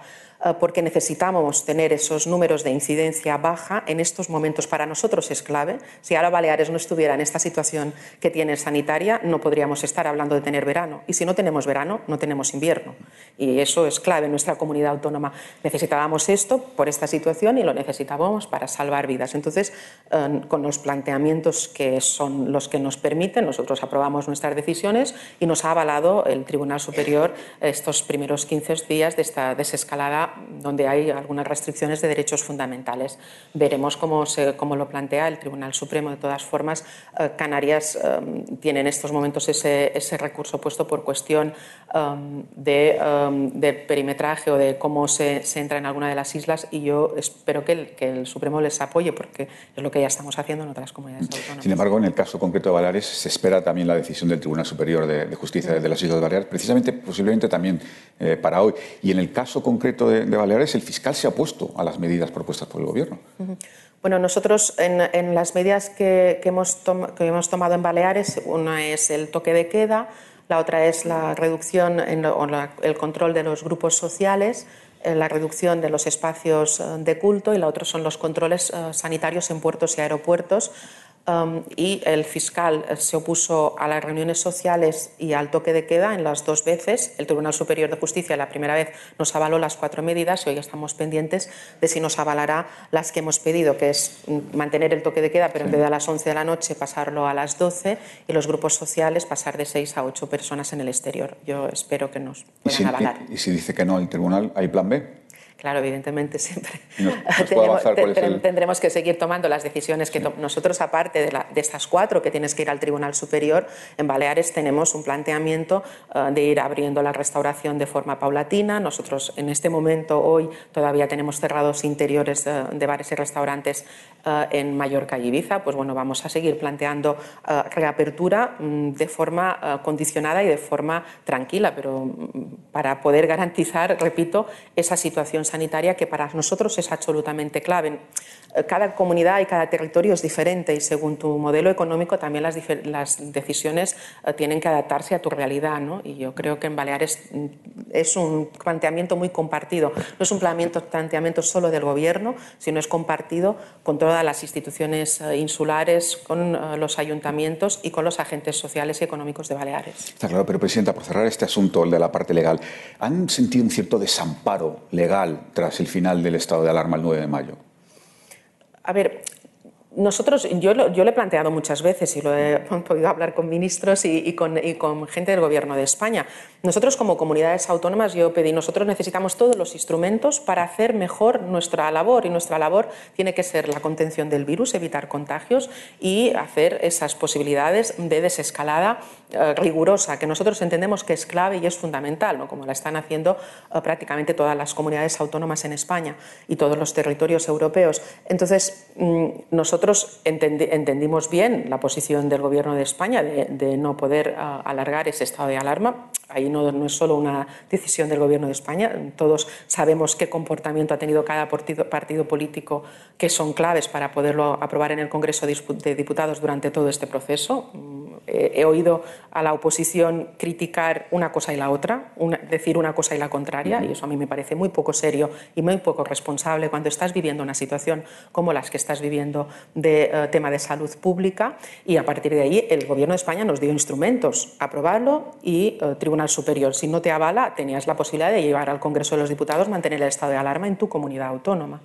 porque necesitamos tener esos números de incidencia baja en estos momentos. Para nosotros es clave. Si ahora Baleares no estuviera en esta situación que tiene sanitaria, no podríamos estar hablando de tener verano. Y si no tenemos verano, no tenemos invierno. Y eso es clave en nuestra comunidad autónoma. Necesitábamos esto por esta situación y lo necesitábamos para salvar vidas. Entonces, eh, con los planteamientos que son los que nos permiten, nosotros aprobamos nuestras decisiones y nos ha avalado el Tribunal Superior estos primeros 15 días de esta desescalada donde hay algunas restricciones de derechos fundamentales. Veremos cómo, se, cómo lo plantea el Tribunal Supremo. De todas formas, eh, Canarias eh, tiene en estos momentos ese, ese recurso puesto por cuestión um, de, um, de, perimetraje o de cómo se, se, entra en alguna de las islas y yo espero que el, que el, Supremo les apoye porque es lo que ya estamos haciendo en otras comunidades autónomas. Sin embargo, en el caso concreto de Baleares se espera también la decisión del Tribunal Superior de, de Justicia de las Islas Baleares, precisamente, posiblemente también eh, para hoy. Y en el caso concreto de, de, Baleares, el fiscal se ha opuesto a las medidas propuestas por el Gobierno. Bueno, nosotros en, en las medidas que, hemos que, hemos tomado en Baleares, una es el toque de queda, la otra es la reducción o el control de los grupos sociales, eh, la reducción de los espacios eh, de culto y la otra son los controles eh, sanitarios en puertos y aeropuertos. Um, y el fiscal se opuso a las reuniones sociales y al toque de queda en las dos veces. El Tribunal Superior de Justicia la primera vez nos avaló las cuatro medidas y hoy estamos pendientes de si nos avalará las que hemos pedido, que es mantener el toque de queda, pero en vez de a las 11 de la noche pasarlo a las 12 y los grupos sociales pasar de 6 a 8 personas en el exterior. Yo espero que nos puedan ¿Y si, avalar. Y, y si dice que no el tribunal, ¿hay plan B? Claro, evidentemente <laughs> siempre nos, nos tenemos, el... tendremos que seguir tomando las decisiones que sí. nosotros, aparte de, la, de, estas cuatro que tienes que ir al Tribunal Superior, en Baleares tenemos un planteamiento uh, de ir abriendo la restauración de forma paulatina. Nosotros en este momento, hoy, todavía tenemos cerrados interiores uh, de bares y restaurantes uh, en Mallorca y Ibiza. Pues bueno, vamos a seguir planteando reapertura um, de forma condicionada y de forma tranquila, pero um, para poder garantizar, repito, esa situación sanitaria que para nosotros es absolutamente clave. Cada comunidad y cada territorio es diferente y según tu modelo económico también las, decisiones uh, tienen que adaptarse a tu realidad. ¿no? Y yo creo que en Baleares mm, es un planteamiento muy compartido. No es un planteamiento, planteamiento solo del gobierno, sino es compartido con todas las instituciones uh, insulares, con los ayuntamientos y con los agentes sociales y económicos de Baleares. Está claro, pero Presidenta, por cerrar este asunto, el de la parte legal, ¿han sentido un cierto desamparo legal tras el final del estado de alarma el 9 de mayo? A ver, nosotros, yo, lo, yo lo he planteado muchas veces y lo he <laughs> podido hablar con ministros y, con, y, con, gente del Gobierno de España. Nosotros como comunidades autónomas, yo pedí, nosotros necesitamos todos los instrumentos para hacer mejor nuestra labor y nuestra labor tiene que ser la contención del virus, evitar contagios y hacer esas posibilidades de desescalada eh, rigurosa que nosotros entendemos que es clave y es fundamental, ¿no? como la están haciendo eh, prácticamente todas las comunidades autónomas en España y todos los territorios europeos. Entonces, mm, nosotros entendi entendimos bien la posición del Gobierno de España de, de no poder uh, alargar ese estado de alarma. Ahí no, no, es solo una decisión del Gobierno de España, todos sabemos qué comportamiento ha tenido cada partido, partido político que son claves para poderlo aprobar en el Congreso de Diputados durante todo este proceso. eh, he oído a la oposición criticar una cosa y la otra, decir una cosa y la contraria, y eso a mí me parece muy poco serio y muy poco responsable cuando estás viviendo una situación como las que estás viviendo de eh, tema de salud pública. Y a partir de ahí, el Gobierno de España nos dio instrumentos, aprobarlo y eh, Tribunal Superior. Si no te avala, tenías la posibilidad de llevar al Congreso de los Diputados mantener el estado de alarma en tu comunidad autónoma.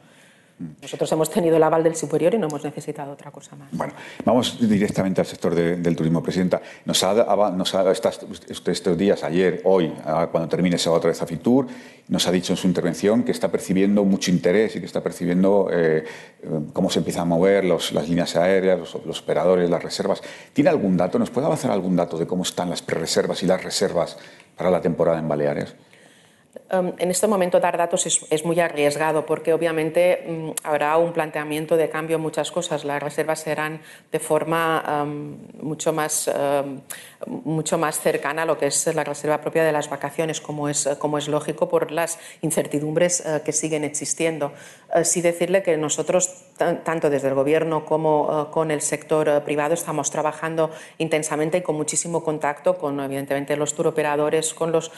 Nosotros hemos tenido el aval del superior y no hemos necesitado otra cosa más. Bueno, vamos directamente al sector del turismo. Presidenta, nos ha, nos ha estos días, ayer, hoy, cuando termine esa otra vez a Fitur, nos ha dicho en su intervención que está percibiendo mucho interés y que está percibiendo eh, cómo se empiezan a mover las líneas aéreas, los, operadores, las reservas. ¿Tiene algún dato? ¿Nos puede avanzar algún dato de cómo están las pre-reservas y las reservas para la temporada en Baleares? Em, en este momento dar datos es, muy arriesgado porque obviamente mm, habrá un planteamiento de cambio en muchas cosas. Las reservas serán de forma em, mucho, más, em, mucho más cercana a lo que es la reserva propia de las vacaciones, como es, como es lógico por las incertidumbres eh, que siguen existiendo. Eh, sí decirle que nosotros, tanto desde el Gobierno como eh, con el sector privado, estamos trabajando intensamente y con muchísimo contacto con, evidentemente, los turoperadores, con, los,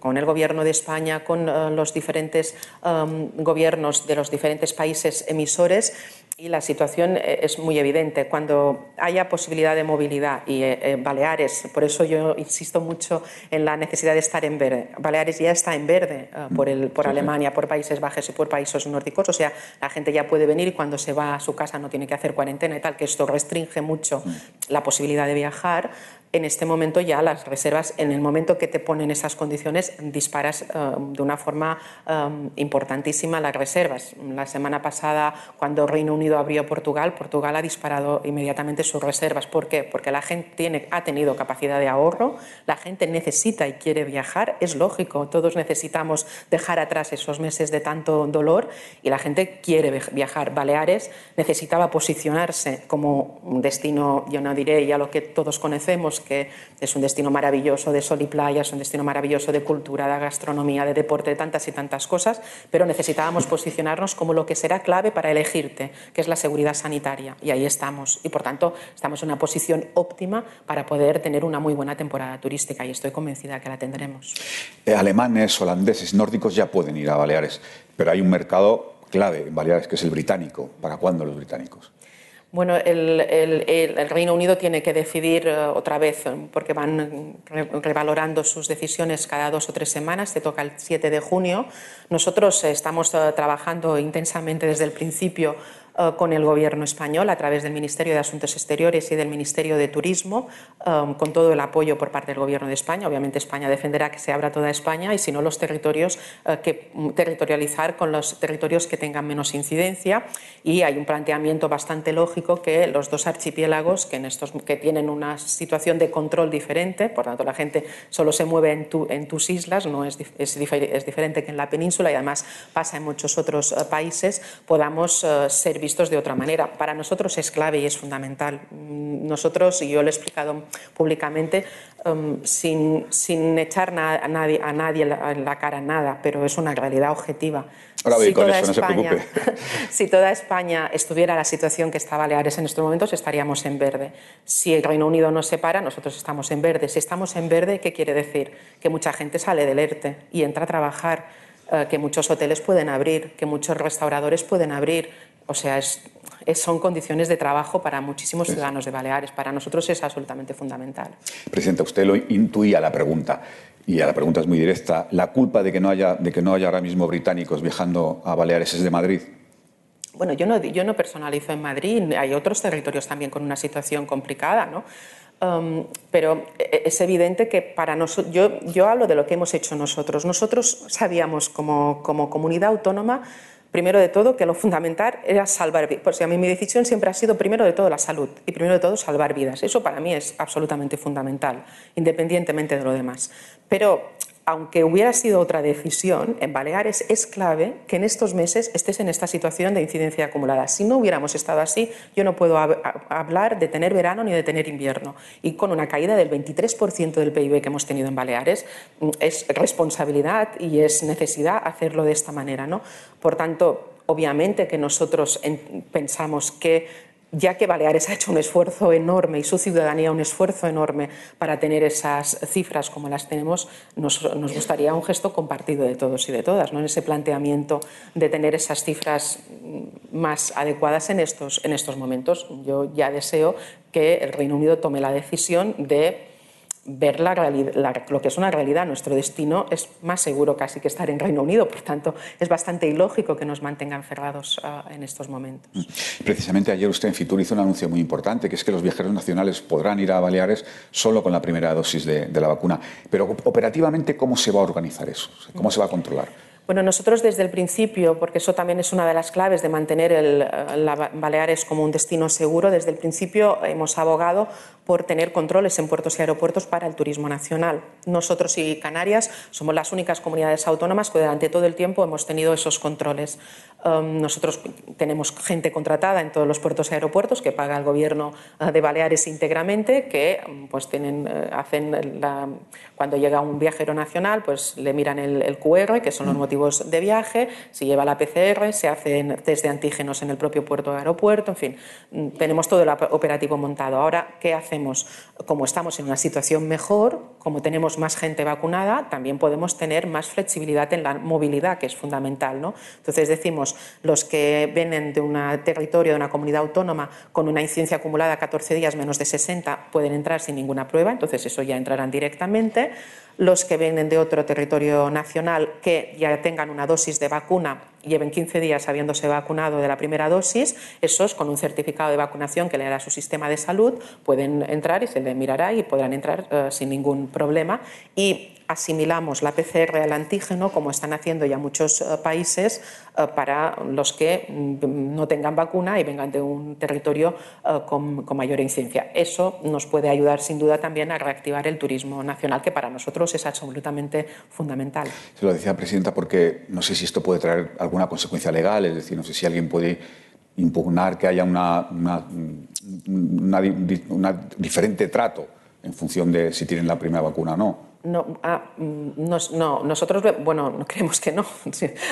con el Gobierno de España, con los diferentes um, gobiernos de los diferentes países emisores y la situación eh, es muy evidente. Cuando haya posibilidad de movilidad y eh, Baleares, por eso yo insisto mucho en la necesidad de estar en verde. Baleares ya está en verde por, el, por Alemania, por Países Bajos y por países nórdicos. O sea, la gente ya puede venir y cuando se va a su casa no tiene que hacer cuarentena y tal, que esto restringe mucho la posibilidad de viajar en este momento ya las reservas, en el momento que te ponen esas condiciones, disparas eh, de una forma eh, importantísima las reservas. La semana pasada, cuando Reino Unido abrió Portugal, Portugal ha disparado inmediatamente sus reservas. ¿Por qué? Porque la gente tiene, ha tenido capacidad de ahorro, la gente necesita y quiere viajar, es lógico, todos necesitamos dejar atrás esos meses de tanto dolor y la gente quiere viajar. Baleares necesitaba posicionarse como un destino, yo no diré ya lo que todos conocemos, que es un destino maravilloso de sol y playa, es un destino maravilloso de cultura, de gastronomía, de deporte, de tantas y tantas cosas, pero necesitábamos posicionarnos como lo que será clave para elegirte, que es la seguridad sanitaria. Y ahí estamos. Y por tanto, estamos en una posición óptima para poder tener una muy buena temporada turística y estoy convencida que la tendremos. Eh, alemanes, holandeses, nórdicos ya pueden ir a Baleares, pero hay un mercado clave en Baleares que es el británico. ¿Para cuándo los británicos? Bueno, el, Reino Unido tiene que decidir eh, otra vez, eh, porque van revalorando sus decisiones cada dos o tres semanas, se toca el 7 de junio. Nosotros estamos eh, trabajando intensamente desde el principio eh, con el Gobierno español a través del Ministerio de Asuntos Exteriores y del Ministerio de Turismo, eh, con todo el apoyo por parte del Gobierno de España. Obviamente España defenderá que se abra toda España y si no los territorios, eh, que territorializar con los territorios que tengan menos incidencia. Y hay un planteamiento bastante lógico que los dos archipiélagos que, en estos, que tienen una situación de control diferente, por tanto la gente solo se mueve en, en tus islas, no es, es, es, diferente que en la península y además pasa en muchos otros países, podamos servir vistos de otra manera. Para nosotros es clave y es fundamental. Nosotros, y yo lo he explicado públicamente, um, sin, sin, echar a nadie, a nadie en la cara nada, pero es una realidad objetiva. Ahora si, toda España, <laughs> si toda España estuviera en la situación que está Baleares en estos momentos, estaríamos en verde. Si el Reino Unido nos separa, nosotros estamos en verde. Si estamos en verde, ¿qué quiere decir? Que mucha gente sale del ERTE y entra a trabajar, eh, que muchos hoteles pueden abrir, que muchos restauradores pueden abrir, o sea, es, son condiciones de trabajo para muchísimos ciudadanos de Baleares. Para nosotros es absolutamente fundamental. Presidenta, usted lo intuía la pregunta. Y la pregunta es muy directa. ¿La culpa de que no haya, de que no haya ahora mismo británicos viajando a Baleares es de Madrid? Bueno, yo no, yo no personalizo en Madrid. Hay otros territorios también con una situación complicada, ¿no? Um, pero e, es evidente que para nosotros, yo, yo hablo de lo que hemos hecho nosotros. Nosotros sabíamos como, como comunidad autónoma Primero de todo, que lo fundamental era salvar vidas. Pues a mí mi decisión siempre ha sido primero de todo la salud y primero de todo salvar vidas. Eso para mí es absolutamente fundamental, independientemente de lo demás. Pero aunque hubiera sido otra decisión, en Baleares es clave que en estos meses estés en esta situación de incidencia acumulada. Si no hubiéramos estado así, yo no puedo hablar de tener verano ni de tener invierno. Y con una caída del 23% del PIB que hemos tenido en Baleares, mm, es responsabilidad y es necesidad hacerlo de esta manera. ¿no? Por tanto, obviamente que nosotros pensamos que ya que Baleares ha hecho un esfuerzo enorme y su ciudadanía un esfuerzo enorme para tener esas cifras como las tenemos, nos, gustaría un gesto compartido de todos y de todas, ¿no? en ese planteamiento de tener esas cifras más adecuadas en estos, en estos momentos. Yo ya deseo que el Reino Unido tome la decisión de ver la, lo que es una realidad. Nuestro destino es más seguro casi que estar en Reino Unido, por tanto es bastante ilógico que nos mantengan cerrados uh, en estos momentos. Mm. Precisamente ayer usted en Fitur hizo un anuncio muy importante, que es que los viajeros nacionales podrán ir a Baleares solo con la primera dosis de, de la vacuna. Pero operativamente, ¿cómo se va a organizar eso? ¿Cómo se va a controlar? Bueno, nosotros desde el principio, porque eso también es una de las claves de mantener el, la Baleares como un destino seguro, desde el principio hemos abogado por tener controles en puertos y aeropuertos para el turismo nacional. Nosotros y Canarias somos las únicas comunidades autónomas que durante todo el tiempo hemos tenido esos controles. Um, nosotros tenemos gente contratada en todos los puertos y aeropuertos que paga el gobierno uh, de Baleares íntegramente, que um, pues tienen, uh, hacen la, cuando llega un viajero nacional, pues le miran el, el, QR, que son los mm. motivos de viaje, si lleva la PCR, se hacen test de antígenos en el propio puerto o aeropuerto, en fin, mm, tenemos todo el operativo montado. Ahora, ¿qué hacemos? como estamos en una situación mejor, como tenemos más gente vacunada, también podemos tener más flexibilidad en la movilidad, que es fundamental. ¿no? Entonces decimos, los que vienen de un territorio, de una comunidad autónoma, con una incidencia acumulada 14 días menos de 60, pueden entrar sin ninguna prueba, entonces eso ya entrarán directamente. Los que vienen de otro territorio nacional que ya tengan una dosis de vacuna lleven 15 días habiéndose vacunado de la primera dosis, esos con un certificado de vacunación que le dará su sistema de salud pueden entrar y se les mirará y podrán entrar eh, sin ningún problema. Y asimilamos la PCR al antígeno, como están haciendo ya muchos eh, países, eh, para los que mm, no tengan vacuna y vengan de un territorio con, con, mayor incidencia. Eso nos puede ayudar sin duda también a reactivar el turismo nacional, que para nosotros es absolutamente fundamental. Se lo decía, Presidenta, porque no sé si esto puede traer alguna consecuencia legal, es decir, no sé si alguien puede impugnar que haya una, una, una diferente trato en función de si tienen la primera vacuna o no. No, ah, mm, no, nosotros, bueno, no <laughs> creemos que no,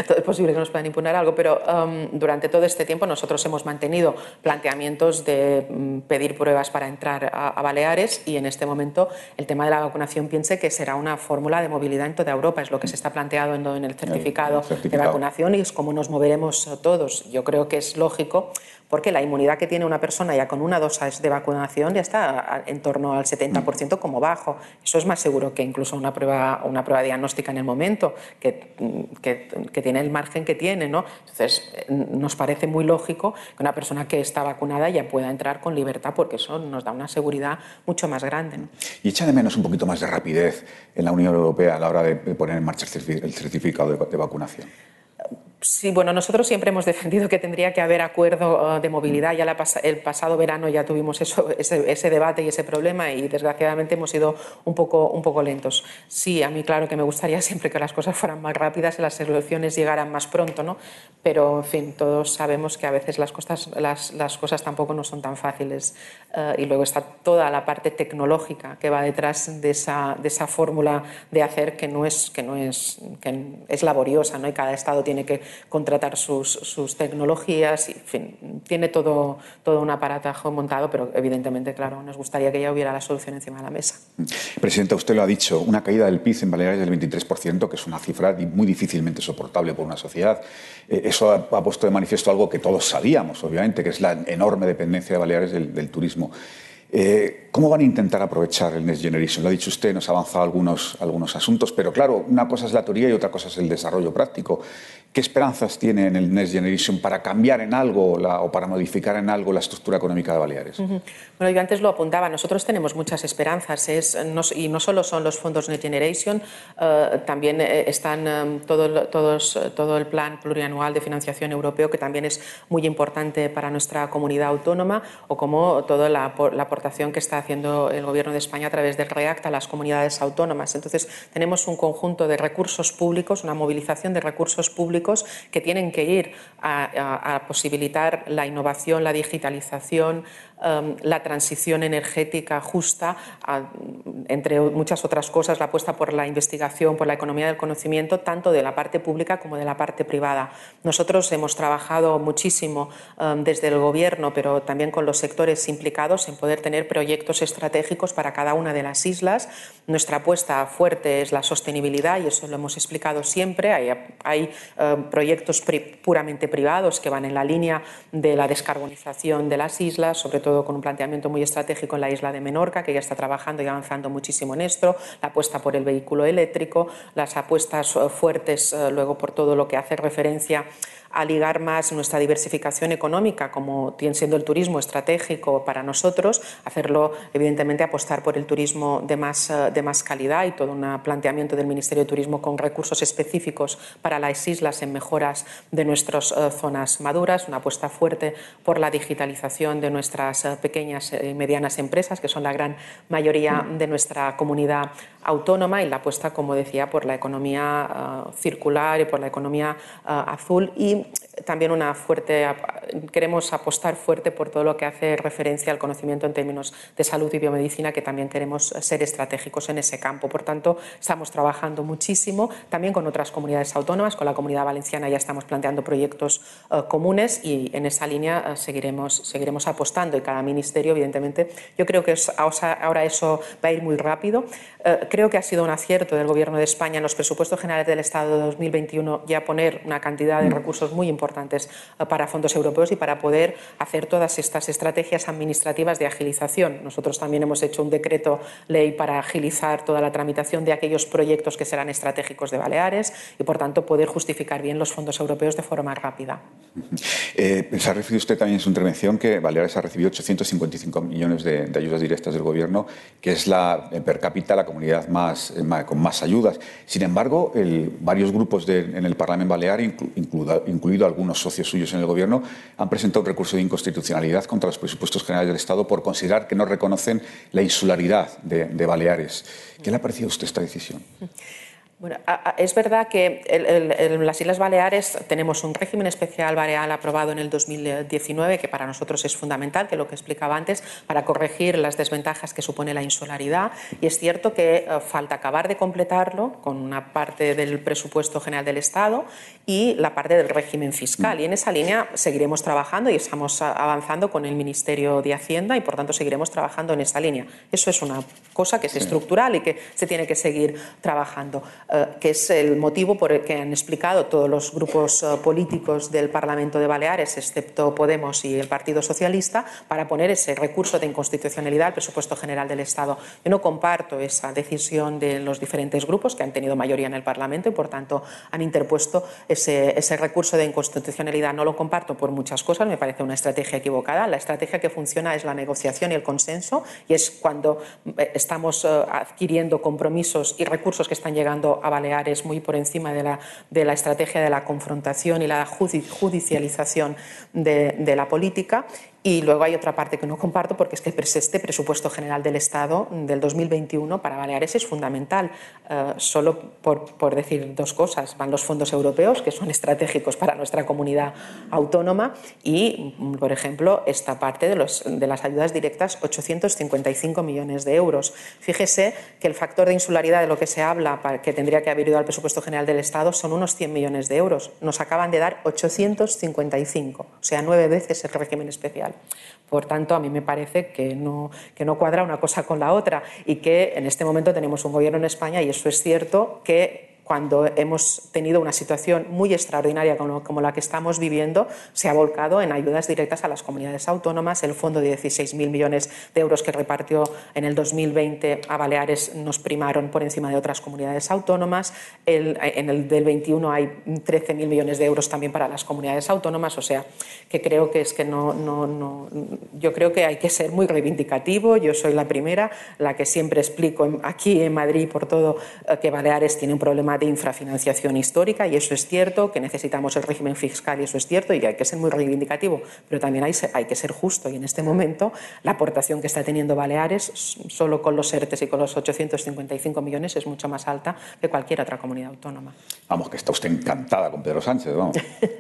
todo es posible que nos puedan imponer algo, pero um, durante todo este tiempo nosotros hemos mantenido planteamientos de mm, pedir pruebas para entrar a, Baleares y en este momento el tema de la vacunación piense que será una fórmula de movilidad en toda Europa, es lo que se está planteado en, en el, certificado el certificado de vacunación y es como nos moveremos todos. Yo creo que es lógico porque la inmunidad que tiene una persona ya con una dosis de vacunación ya está en torno al 70% como bajo. Eso es más seguro que incluso una prueba, una prueba diagnóstica en el momento, que, que, tiene el margen que tiene. ¿no? Entonces, nos parece muy lógico que una persona que está vacunada ya pueda entrar con libertad, porque eso nos da una seguridad mucho más grande. Y echa de menos un poquito más de rapidez en la Unión Europea a la hora de poner en marcha el certificado de vacunación. Sí, bueno, nosotros siempre hemos <laughs> defendido que tendría que haber acuerdo uh, de movilidad. Ya el pasado verano ya tuvimos eso, <laughs> ese, debate y ese problema y desgraciadamente hemos sido un poco, un poco lentos. Sí, a mí claro que me gustaría <laughs> siempre que las cosas fueran más rápidas y las soluciones llegaran más pronto, ¿no? Pero, en fin, todos sabemos que a veces las cosas, las, las cosas tampoco no son tan fáciles. Uh, y luego está toda la parte tecnológica que va detrás de esa, de esa fórmula de hacer que no es, que no es, que es laboriosa, ¿no? Y cada Estado tiene que contratar sus, sus tecnologías, y, en fin, tiene todo, todo un aparatajo montado, pero evidentemente, claro, nos gustaría que ya hubiera la solución encima de la mesa. Presidenta, usted lo ha dicho, una caída del PIB en Baleares del 23%, que es una cifra muy difícilmente soportable por una sociedad. Eh, eso ha, puesto de manifiesto algo que todos sabíamos, obviamente, que es la enorme dependencia de Baleares del, del turismo. Eh, ¿Cómo van a intentar aprovechar el Next Generation? Lo ha dicho usted, nos ha avanzado algunos, algunos asuntos, pero claro, una cosa es la teoría y otra cosa es el desarrollo práctico. ¿Qué esperanzas tiene en el Next Generation para cambiar en algo o para modificar en algo la estructura económica de Baleares? Bueno, yo antes lo apuntaba, nosotros tenemos muchas esperanzas es, y no solo son los fondos Next Generation, eh, también eh, están todo, todos, todo el plan plurianual de financiación europeo, que también es muy importante para nuestra comunidad autónoma, o como toda la, la aportación que está haciendo el Gobierno de España a través del REACT a las comunidades autónomas. Entonces, tenemos un conjunto de recursos públicos, una movilización de recursos públicos que tienen que ir a, posibilitar la innovación, la digitalización, la transición energética justa, entre muchas otras cosas, la apuesta por la investigación, por la economía del conocimiento, tanto de la parte pública como de la parte privada. Nosotros hemos trabajado muchísimo em, desde el Gobierno, pero también con los sectores implicados en poder tener proyectos estratégicos para cada una de las islas. Nuestra apuesta fuerte es la sostenibilidad y eso lo hemos explicado siempre. Hay, hay em, proyectos puramente privados que van en la línea de la descarbonización de las islas, sobre todo con un planteamiento muy estratégico en la isla de Menorca, que ya está trabajando y avanzando muchísimo en esto, la apuesta por el vehículo eléctrico, las apuestas eh, fuertes eh, luego por todo lo que hace referencia a ligar más nuestra diversificación económica, como siendo el turismo estratégico para nosotros, hacerlo, evidentemente, apostar por el turismo de más, eh, de más calidad y todo un planteamiento del Ministerio de Turismo con recursos específicos para las islas en mejoras de nuestras eh, zonas maduras, una apuesta fuerte por la digitalización de nuestras eh, pequeñas y medianas empresas, que son la gran mayoría de nuestra comunidad autónoma, y la apuesta, como decía, por la economía circular y por la economía azul y también una fuerte, queremos apostar fuerte por todo lo que hace referencia al conocimiento en términos de salud y biomedicina, que también queremos ser estratégicos en ese campo. Por tanto, estamos trabajando muchísimo también con otras comunidades autónomas, con la comunidad valenciana ya estamos planteando proyectos eh, comunes y en esa línea eh, seguiremos, seguiremos apostando y cada ministerio, evidentemente, yo creo que ahora eso va a ir muy rápido. Eh, creo que ha sido un acierto del Gobierno de España en los presupuestos generales del Estado de 2021 ya poner una cantidad de recursos muy importantes eh, para fondos europeos y para poder hacer todas estas estrategias administrativas de agilización. Nosotros también hemos hecho un decreto ley para agilizar toda la tramitación de aquellos proyectos que serán estratégicos de Baleares y, por tanto, poder justificar bien los fondos europeos de forma rápida. Eh, se ha referido usted también en su intervención que Baleares ha recibido 855 millones de, ayudas directas del Gobierno, que es la eh, per cápita la comunidad más, con más ayudas. Sin embargo, varios grupos en el Parlamento Balear, incluido algunos socios suyos en el Gobierno, han presentado un recurso de inconstitucionalidad contra los presupuestos generales del Estado por considerar que no reconocen la insularidad de Baleares. ¿Qué le ha parecido a usted esta decisión? <laughs> Bueno, es verdad que en las Islas Baleares tenemos un régimen especial balear aprobado en el 2019 que para nosotros es fundamental, que lo que explicaba antes, para corregir las desventajas que supone la insularidad. Y es cierto que eh, falta acabar de completarlo con una parte del presupuesto general del Estado y la parte del régimen fiscal. Y en esa línea seguiremos trabajando y estamos avanzando con el Ministerio de Hacienda y por tanto seguiremos trabajando en esa línea. Eso es una cosa que es estructural y que se tiene que seguir trabajando. Eh, que es el motivo por el que han explicado todos los grupos eh, políticos del Parlamento de Baleares, excepto Podemos y el Partido Socialista, para poner ese recurso de inconstitucionalidad al presupuesto general del Estado. Yo no comparto esa decisión de los diferentes grupos que han tenido mayoría en el Parlamento y, por tanto, han interpuesto ese, ese recurso de inconstitucionalidad. No lo comparto por muchas cosas, me parece una estrategia equivocada. La estrategia que funciona es la negociación y el consenso, y es cuando eh, estamos adquiriendo compromisos y recursos que están llegando a Baleares muy por encima de la, de la estrategia de la confrontación y la judicialización de, de la política y luego hay otra parte que no comparto porque es que este presupuesto general del Estado del 2021 para Baleares es fundamental. Eh, solo por, por, decir dos cosas, van los fondos europeos que son estratégicos para nuestra comunidad autónoma y, por ejemplo, esta parte de, los, de las ayudas directas, 855 millones de euros. Fíjese que el factor de insularidad de lo que se habla, que tendría que haber ido al presupuesto general del Estado, son unos 100 millones de euros. Nos acaban de dar 855, o sea, nueve veces el régimen especial. Por tanto, a mí me parece que no, que no cuadra una cosa con la otra y que en este momento tenemos un gobierno en España, y eso es cierto, que cuando hemos tenido una situación muy extraordinaria como, la que estamos viviendo, se ha volcado en ayudas directas a las comunidades autónomas. El fondo de 16.000 millones de euros que repartió en el 2020 a Baleares nos primaron por encima de otras comunidades autónomas. en el del 21 hay 13.000 millones de euros también para las comunidades autónomas. O sea, que creo que es que no, no, no, yo creo que hay que ser muy reivindicativo. Yo soy la primera, la que siempre explico aquí en Madrid por todo eh, que Baleares tiene un problema de infrafinanciación histórica y eso es cierto, que necesitamos el régimen fiscal y eso es cierto y que hay que ser muy reivindicativo, pero también hay, hay que ser justo y en este momento la aportación que está teniendo Baleares solo con los ERTES y con los 855 millones es mucho más alta que cualquier otra comunidad autónoma. Vamos, que está usted encantada con Pedro Sánchez, vamos.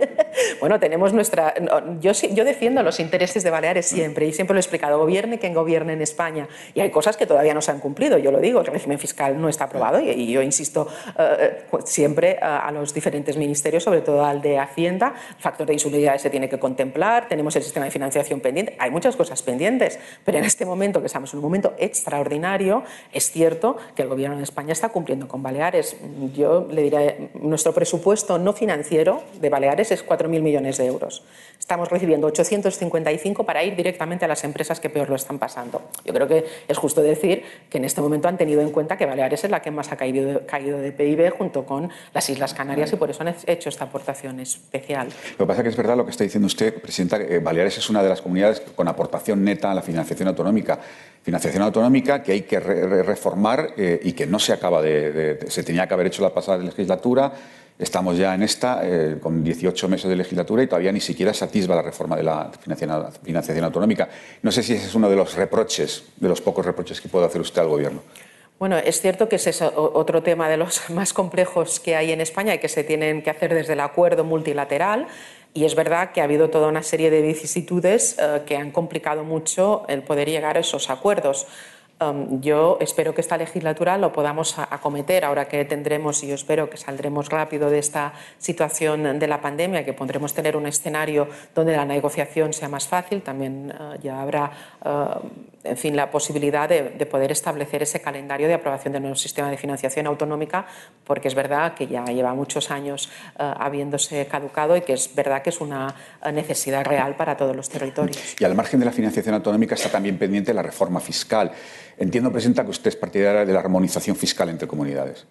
<laughs> bueno, tenemos nuestra... Yo, yo defiendo los intereses de Baleares siempre y siempre lo he explicado, gobierne quien gobierne en España y hay cosas que todavía no se han cumplido, yo lo digo, el régimen fiscal no está aprobado y, yo insisto eh, siempre a los diferentes ministerios, sobre todo al de Hacienda, el factor de insularidad se tiene que contemplar, tenemos el sistema de financiación pendiente, hay muchas cosas pendientes, pero en este momento, que estamos en un momento extraordinario, es cierto que el Gobierno de España está cumpliendo con Baleares. Yo le diré, nuestro presupuesto no financiero de Baleares es 4.000 millones de euros. Estamos recibiendo 855 para ir directamente a las empresas que peor lo están pasando. Yo creo que es justo decir que en este momento han tenido en cuenta que Baleares es la que más ha caído caído de PIB junto con las Islas Canarias y por eso han hecho esta aportación especial. Lo que pasa es que es verdad lo que está diciendo usted, Presidenta, que Baleares es una de las comunidades con aportación neta a la financiación autonómica. Financiación autonómica que hay que reformar eh, y que no se acaba de, Se tenía que haber hecho la pasada legislatura. Estamos ya en esta, eh, con 18 meses de legislatura y todavía ni siquiera se la reforma de la financiación autonómica. No sé si ese es uno de los reproches, de los pocos reproches que puede hacer usted al Gobierno. Bueno, es cierto que ese es otro tema de los <laughs> más complejos que hay en España y que se tienen que hacer desde el acuerdo multilateral. Y es verdad que ha habido toda una serie de vicisitudes eh, que han complicado mucho el poder llegar a esos acuerdos. Um, yo espero que esta legislatura lo podamos acometer ahora que tendremos, y yo espero que saldremos rápido de esta situación de la pandemia, que podremos tener un escenario donde la negociación sea más fácil. También uh, ya habrá, uh, en fin, la posibilidad de, poder establecer ese calendario de aprobación del nuevo sistema de financiación autonómica, porque es verdad que ya lleva muchos años uh, habiéndose caducado y que es verdad que es una necesidad real para todos los territorios. Y al margen de la financiación autonómica está también pendiente la reforma fiscal. Entiendo, Presidenta, que usted es partidaria de la armonización fiscal entre comunidades.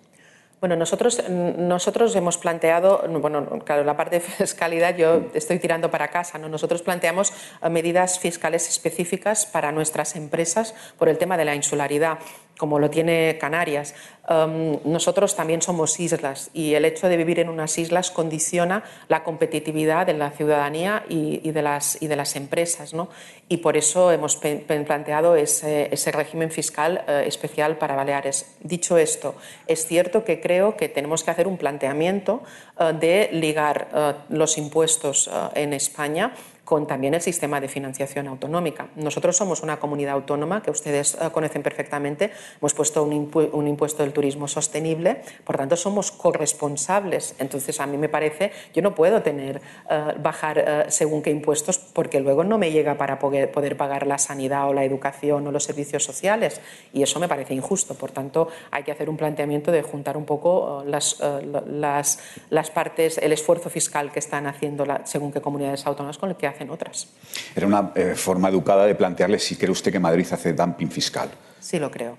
Bueno, nosotros, nosotros hemos planteado, bueno, claro, la parte de fiscalidad yo estoy tirando para casa, ¿no? Nosotros planteamos eh, medidas fiscales específicas para nuestras empresas por el tema de la insularidad como lo tiene Canarias. Um, nosotros también somos islas y el hecho de vivir en unas islas condiciona la competitividad de la ciudadanía y, de, las, empresas. ¿no? Y por eso hemos planteado ese, ese régimen fiscal eh, especial para Baleares. Dicho esto, es cierto que creo que tenemos que hacer un planteamiento eh, de ligar eh, los impuestos en España con también el sistema de financiación autonómica. Nosotros somos una comunidad autónoma que ustedes eh, conocen perfectamente. Hemos puesto un, impuesto del turismo sostenible, por tanto somos corresponsables. Entonces a mí me parece, yo no puedo tener eh, bajar eh, según qué impuestos porque luego no me llega para poder, pagar la sanidad o la educación o los servicios sociales y eso me parece injusto. Por tanto hay que hacer un planteamiento de juntar un poco las, las, las partes, el esfuerzo fiscal que están haciendo según qué comunidades autónomas con el que hacen otras. Era una eh, forma educada de plantearle si cree usted que Madrid hace dumping fiscal. Sí, lo creo.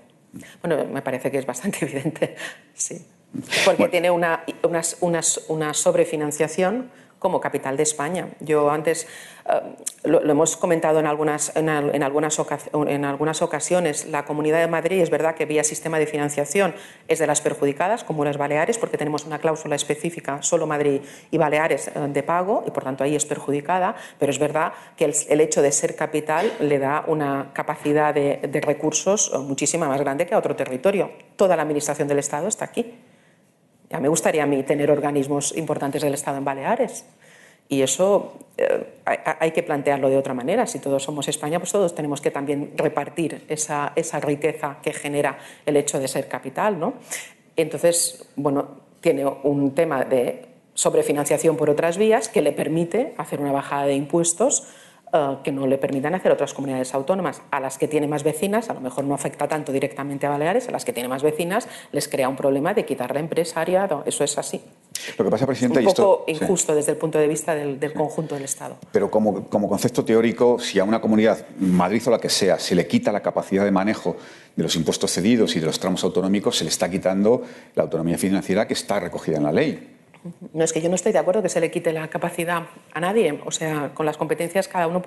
Bueno, me parece que es bastante <laughs> evidente, sí. Porque tiene una, una, una sobrefinanciación como capital de España. Yo antes eh, lo, hemos comentado en algunas, en, algunas ocasiones. La Comunidad de Madrid es verdad que vía sistema de financiación es de las perjudicadas, como las Baleares, porque tenemos una cláusula específica, solo Madrid y Baleares, eh, de pago, y por tanto ahí es perjudicada, pero es verdad que el, hecho de ser capital le da una capacidad de, de recursos eh, muchísima más grande que a otro territorio. Toda la Administración del Estado está aquí. Ya me gustaría a mí tener organismos importantes del Estado en Baleares. Y eso eh, hay, que plantearlo de otra manera. Si todos somos España, pues todos tenemos que también repartir esa, esa riqueza que genera el hecho de ser capital. ¿no? Entonces, bueno, tiene un tema de sobrefinanciación por otras vías que le permite hacer una bajada de impuestos eh, que no le permitan hacer otras comunidades autónomas. A las que tiene más vecinas, a lo mejor no afecta tanto directamente a Baleares, a las que tiene más vecinas les crea un problema de quitarle empresariado. Eso es así. Lo que pasa, Presidenta, un poco injusto desde el punto de vista del, conjunto del Estado. Pero como, como, concepto teórico, si a una comunidad, Madrid o la que sea, se le quita la capacidad de manejo de los impuestos cedidos y de los tramos autonómicos, se le está quitando la autonomía financiera que está recogida en la ley. No es que yo no estoy de acuerdo que se le quite la capacidad a nadie. O sea, con las competencias cada uno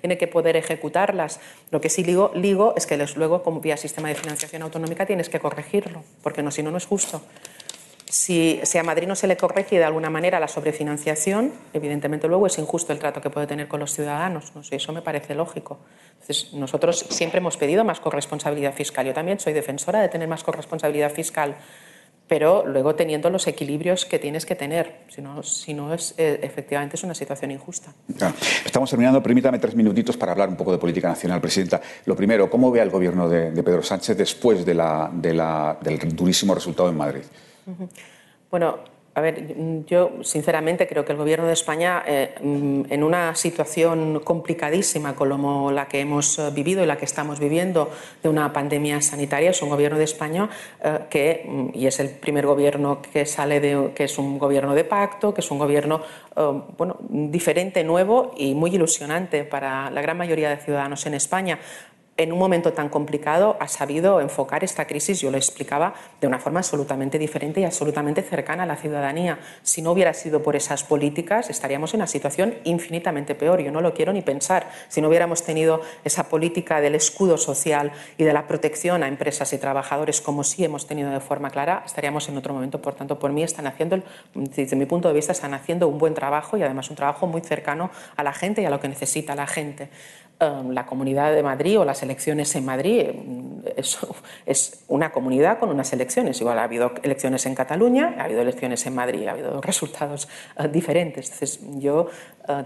tiene que poder ejecutarlas. Lo que sí ligo es que luego, como vía sistema de financiación autonómica, tienes que corregirlo, porque si no, no es justo. Si, si, a Madrid no se le corrige de alguna manera la sobrefinanciación, evidentemente luego es injusto el trato que puede tener con los ciudadanos. No eso me parece lógico. Nosotros siempre hemos pedido más corresponsabilidad fiscal. Yo también soy defensora de tener más corresponsabilidad fiscal pero luego teniendo los equilibrios que tienes que tener, si no, si no es, eh, efectivamente es una situación injusta. Estamos terminando, permítame tres minutitos para hablar un poco de política nacional, Presidenta. Lo primero, ¿cómo ve al gobierno de, Pedro Sánchez después de la, de la, del durísimo resultado en Madrid? Bueno, a ver, yo sinceramente creo que el Gobierno de España, eh, en una situación complicadísima como la que hemos eh, vivido y la que estamos viviendo de una pandemia sanitaria, es un Gobierno de España eh, que, mm, y es el primer gobierno que sale de, que es un gobierno de pacto, que es un gobierno bueno, diferente, nuevo y muy ilusionante para la gran mayoría de ciudadanos en España en un momento tan complicado ha sabido enfocar esta crisis, yo lo explicaba, de una forma absolutamente diferente y absolutamente cercana a la ciudadanía. Si no hubiera sido por esas políticas, estaríamos en una situación infinitamente peor. Yo no lo quiero ni pensar. Si no hubiéramos tenido esa política del escudo social y de la protección a empresas y trabajadores como sí hemos tenido de forma clara, estaríamos en otro momento. Por tanto, por mí están haciendo, desde mi punto de vista, están haciendo un buen trabajo y además un trabajo muy cercano a la gente y a lo que necesita la gente. Em, la Comunidad de Madrid o las elecciones en Madrid em, <laughs> es, una comunidad con unas elecciones. Igual ha habido elecciones en Cataluña, ha habido elecciones en Madrid, ha habido <laughs> resultados eh, diferentes. Entonces, yo eh,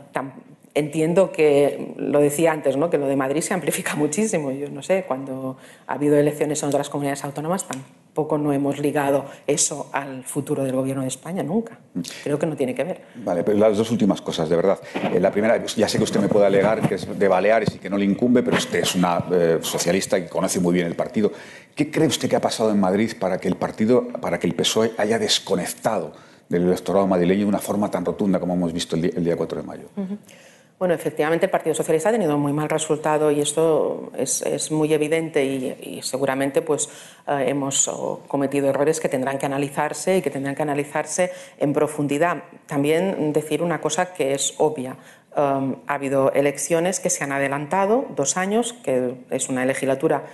entiendo que, lo decía antes, ¿no? que lo de Madrid se amplifica <laughs> muchísimo. Yo no sé, cuando ha habido elecciones en otras comunidades autónomas, poco no hemos ligado eso al futuro del gobierno de España, nunca. Creo que no tiene que ver. Vale, pero las dos últimas cosas, de verdad. Eh, la primera, ya sé que usted me puede alegar que es de Baleares y que no le incumbe, pero usted es una eh, socialista y conoce muy bien el partido. ¿Qué cree usted que ha pasado en Madrid para que el partido, para que el PSOE haya desconectado del electorado madrileño de una forma tan rotunda como hemos visto el día, 4 de mayo? Bueno, efectivamente el Partido Socialista ha tenido muy mal resultado y esto es, muy evidente y, seguramente pues eh, hemos oh, cometido errores que tendrán que analizarse y que tendrán que analizarse en profundidad. También decir una cosa que es obvia. Um, ha habido elecciones que se han adelantado dos años, que es una legislatura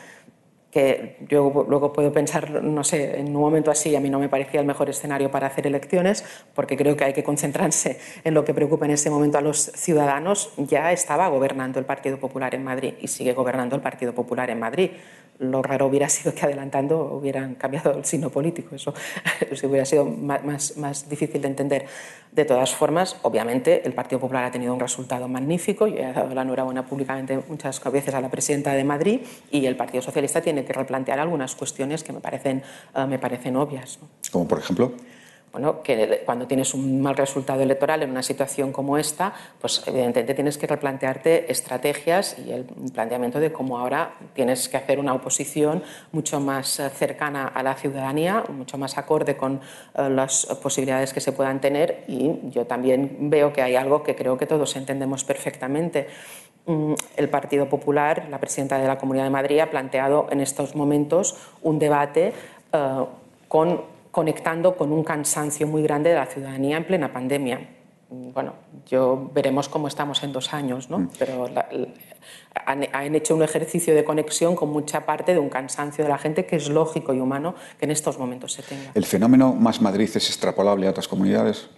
que yo luego puedo pensar, no sé, en un momento así a mí no me parecía el mejor escenario para hacer elecciones, porque creo que hay que concentrarse en lo que preocupa en ese momento a los ciudadanos. Ya estaba gobernando el Partido Popular en Madrid y sigue gobernando el Partido Popular en Madrid lo raro hubiera sido que adelantando hubieran cambiado el signo político. Eso, <laughs> hubiera sido más, más, difícil de entender. De todas formas, obviamente, el Partido Popular ha tenido un resultado magnífico. Yo he dado la enhorabuena públicamente muchas veces a la presidenta de Madrid y el Partido Socialista tiene que replantear algunas cuestiones que me parecen, eh, me parecen obvias. ¿Como por ejemplo? Bueno, que cuando tienes un mal resultado electoral en una situación como esta, pues evidentemente tienes que replantearte estrategias y el planteamiento de cómo ahora tienes que hacer una oposición mucho más eh, cercana a la ciudadanía, mucho más acorde con eh, las posibilidades que se puedan tener y yo también veo que hay algo que creo que todos entendemos perfectamente. Mm, el Partido Popular, la presidenta de la Comunidad de Madrid, ha planteado en estos momentos un debate eh, con conectando con un cansancio muy grande de la ciudadanía en plena pandemia. Bueno, yo veremos cómo estamos en dos años, ¿no? Mm. Pero han, hecho un ejercicio de conexión con mucha parte de un cansancio de la gente que es lógico y humano que en estos momentos se tenga. ¿El fenómeno más Madrid es extrapolable a otras comunidades?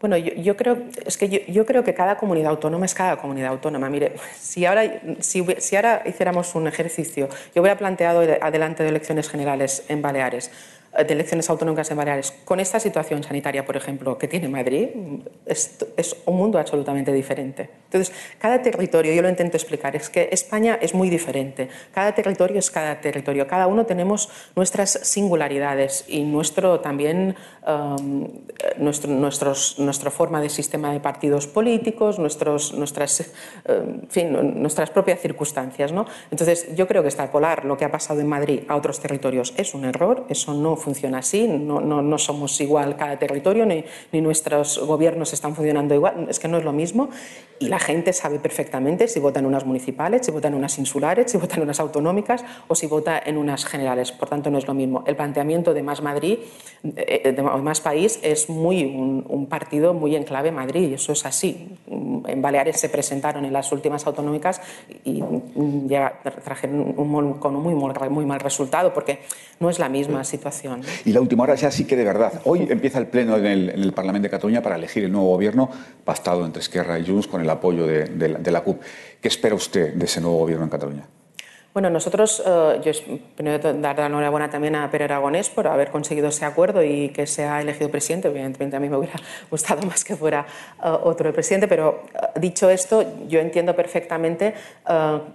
Bueno, yo, creo, es que yo, creo que cada comunidad autónoma es cada comunidad autónoma. Mire, si ahora, si, si ahora hiciéramos un ejercicio, yo hubiera planteado adelante de elecciones generales en Baleares, de elecciones autonómicas en Baleares, con esta situación sanitaria, por ejemplo, que tiene Madrid, es, es, un mundo absolutamente diferente. Entonces, cada territorio, yo lo intento explicar, es que España es muy diferente. Cada territorio es cada territorio. Cada uno tenemos nuestras singularidades y nuestro también um, nuestro, nuestros, nuestra forma de sistema de partidos políticos, nuestros, nuestras, um, fin, nuestras propias circunstancias. ¿no? Entonces, yo creo que extrapolar lo que ha pasado en Madrid a otros territorios es un error, eso no funciona así, no, no, no somos igual cada territorio, ni, ni, nuestros gobiernos están funcionando igual, es que no es lo mismo y la gente sabe perfectamente si vota en unas municipales, si vota en unas insulares, si vota en unas autonómicas o si vota en unas generales, por tanto no es lo mismo. El planteamiento de Más Madrid, eh, de Más País, es muy un, partido muy en clave Madrid y eso es así. En Baleares se presentaron en las últimas autonómicas y ya trajeron un, con un muy, muy mal resultado porque no es la misma situación. Y la última hora ya sí que de verdad. Hoy empieza el pleno en el, Parlamento de Cataluña para elegir el nuevo gobierno, pactado entre Esquerra y Junts con el apoyo de, de la CUP. ¿Qué espera usted de ese nuevo gobierno en Cataluña? Bueno, nosotros, eh, yo primero dar la enhorabuena también a Pere Aragonés por haber conseguido ese acuerdo y que sea elegido presidente. Evidentemente a mí me hubiera <laughs> gustado más que fuera eh, otro presidente, pero eh, dicho esto, yo entiendo perfectamente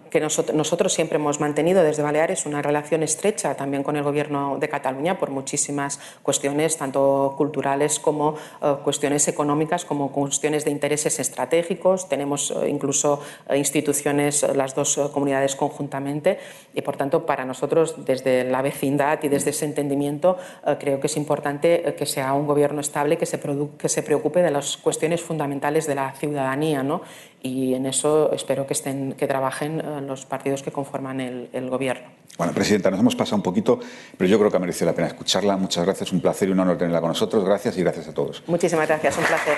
que nosotros, nosotros, siempre hemos mantenido desde Baleares una relación estrecha también con el gobierno de Cataluña por muchísimas cuestiones, tanto culturales como cuestiones económicas, como cuestiones de intereses estratégicos. Tenemos incluso instituciones, las dos comunidades conjuntamente y por tanto para nosotros desde la vecindad y desde ese entendimiento eh, creo que es importante eh, que sea un gobierno estable que se, que se preocupe de las cuestiones fundamentales de la ciudadanía ¿no? y en eso espero que, estén, que trabajen eh, los partidos que conforman el, el gobierno. Bueno, Presidenta, nos hemos pasado un poquito, pero yo creo que ha merecido la pena escucharla. Muchas gracias, un placer y un honor tenerla con nosotros. Gracias y gracias a todos. Muchísimas gracias, un placer.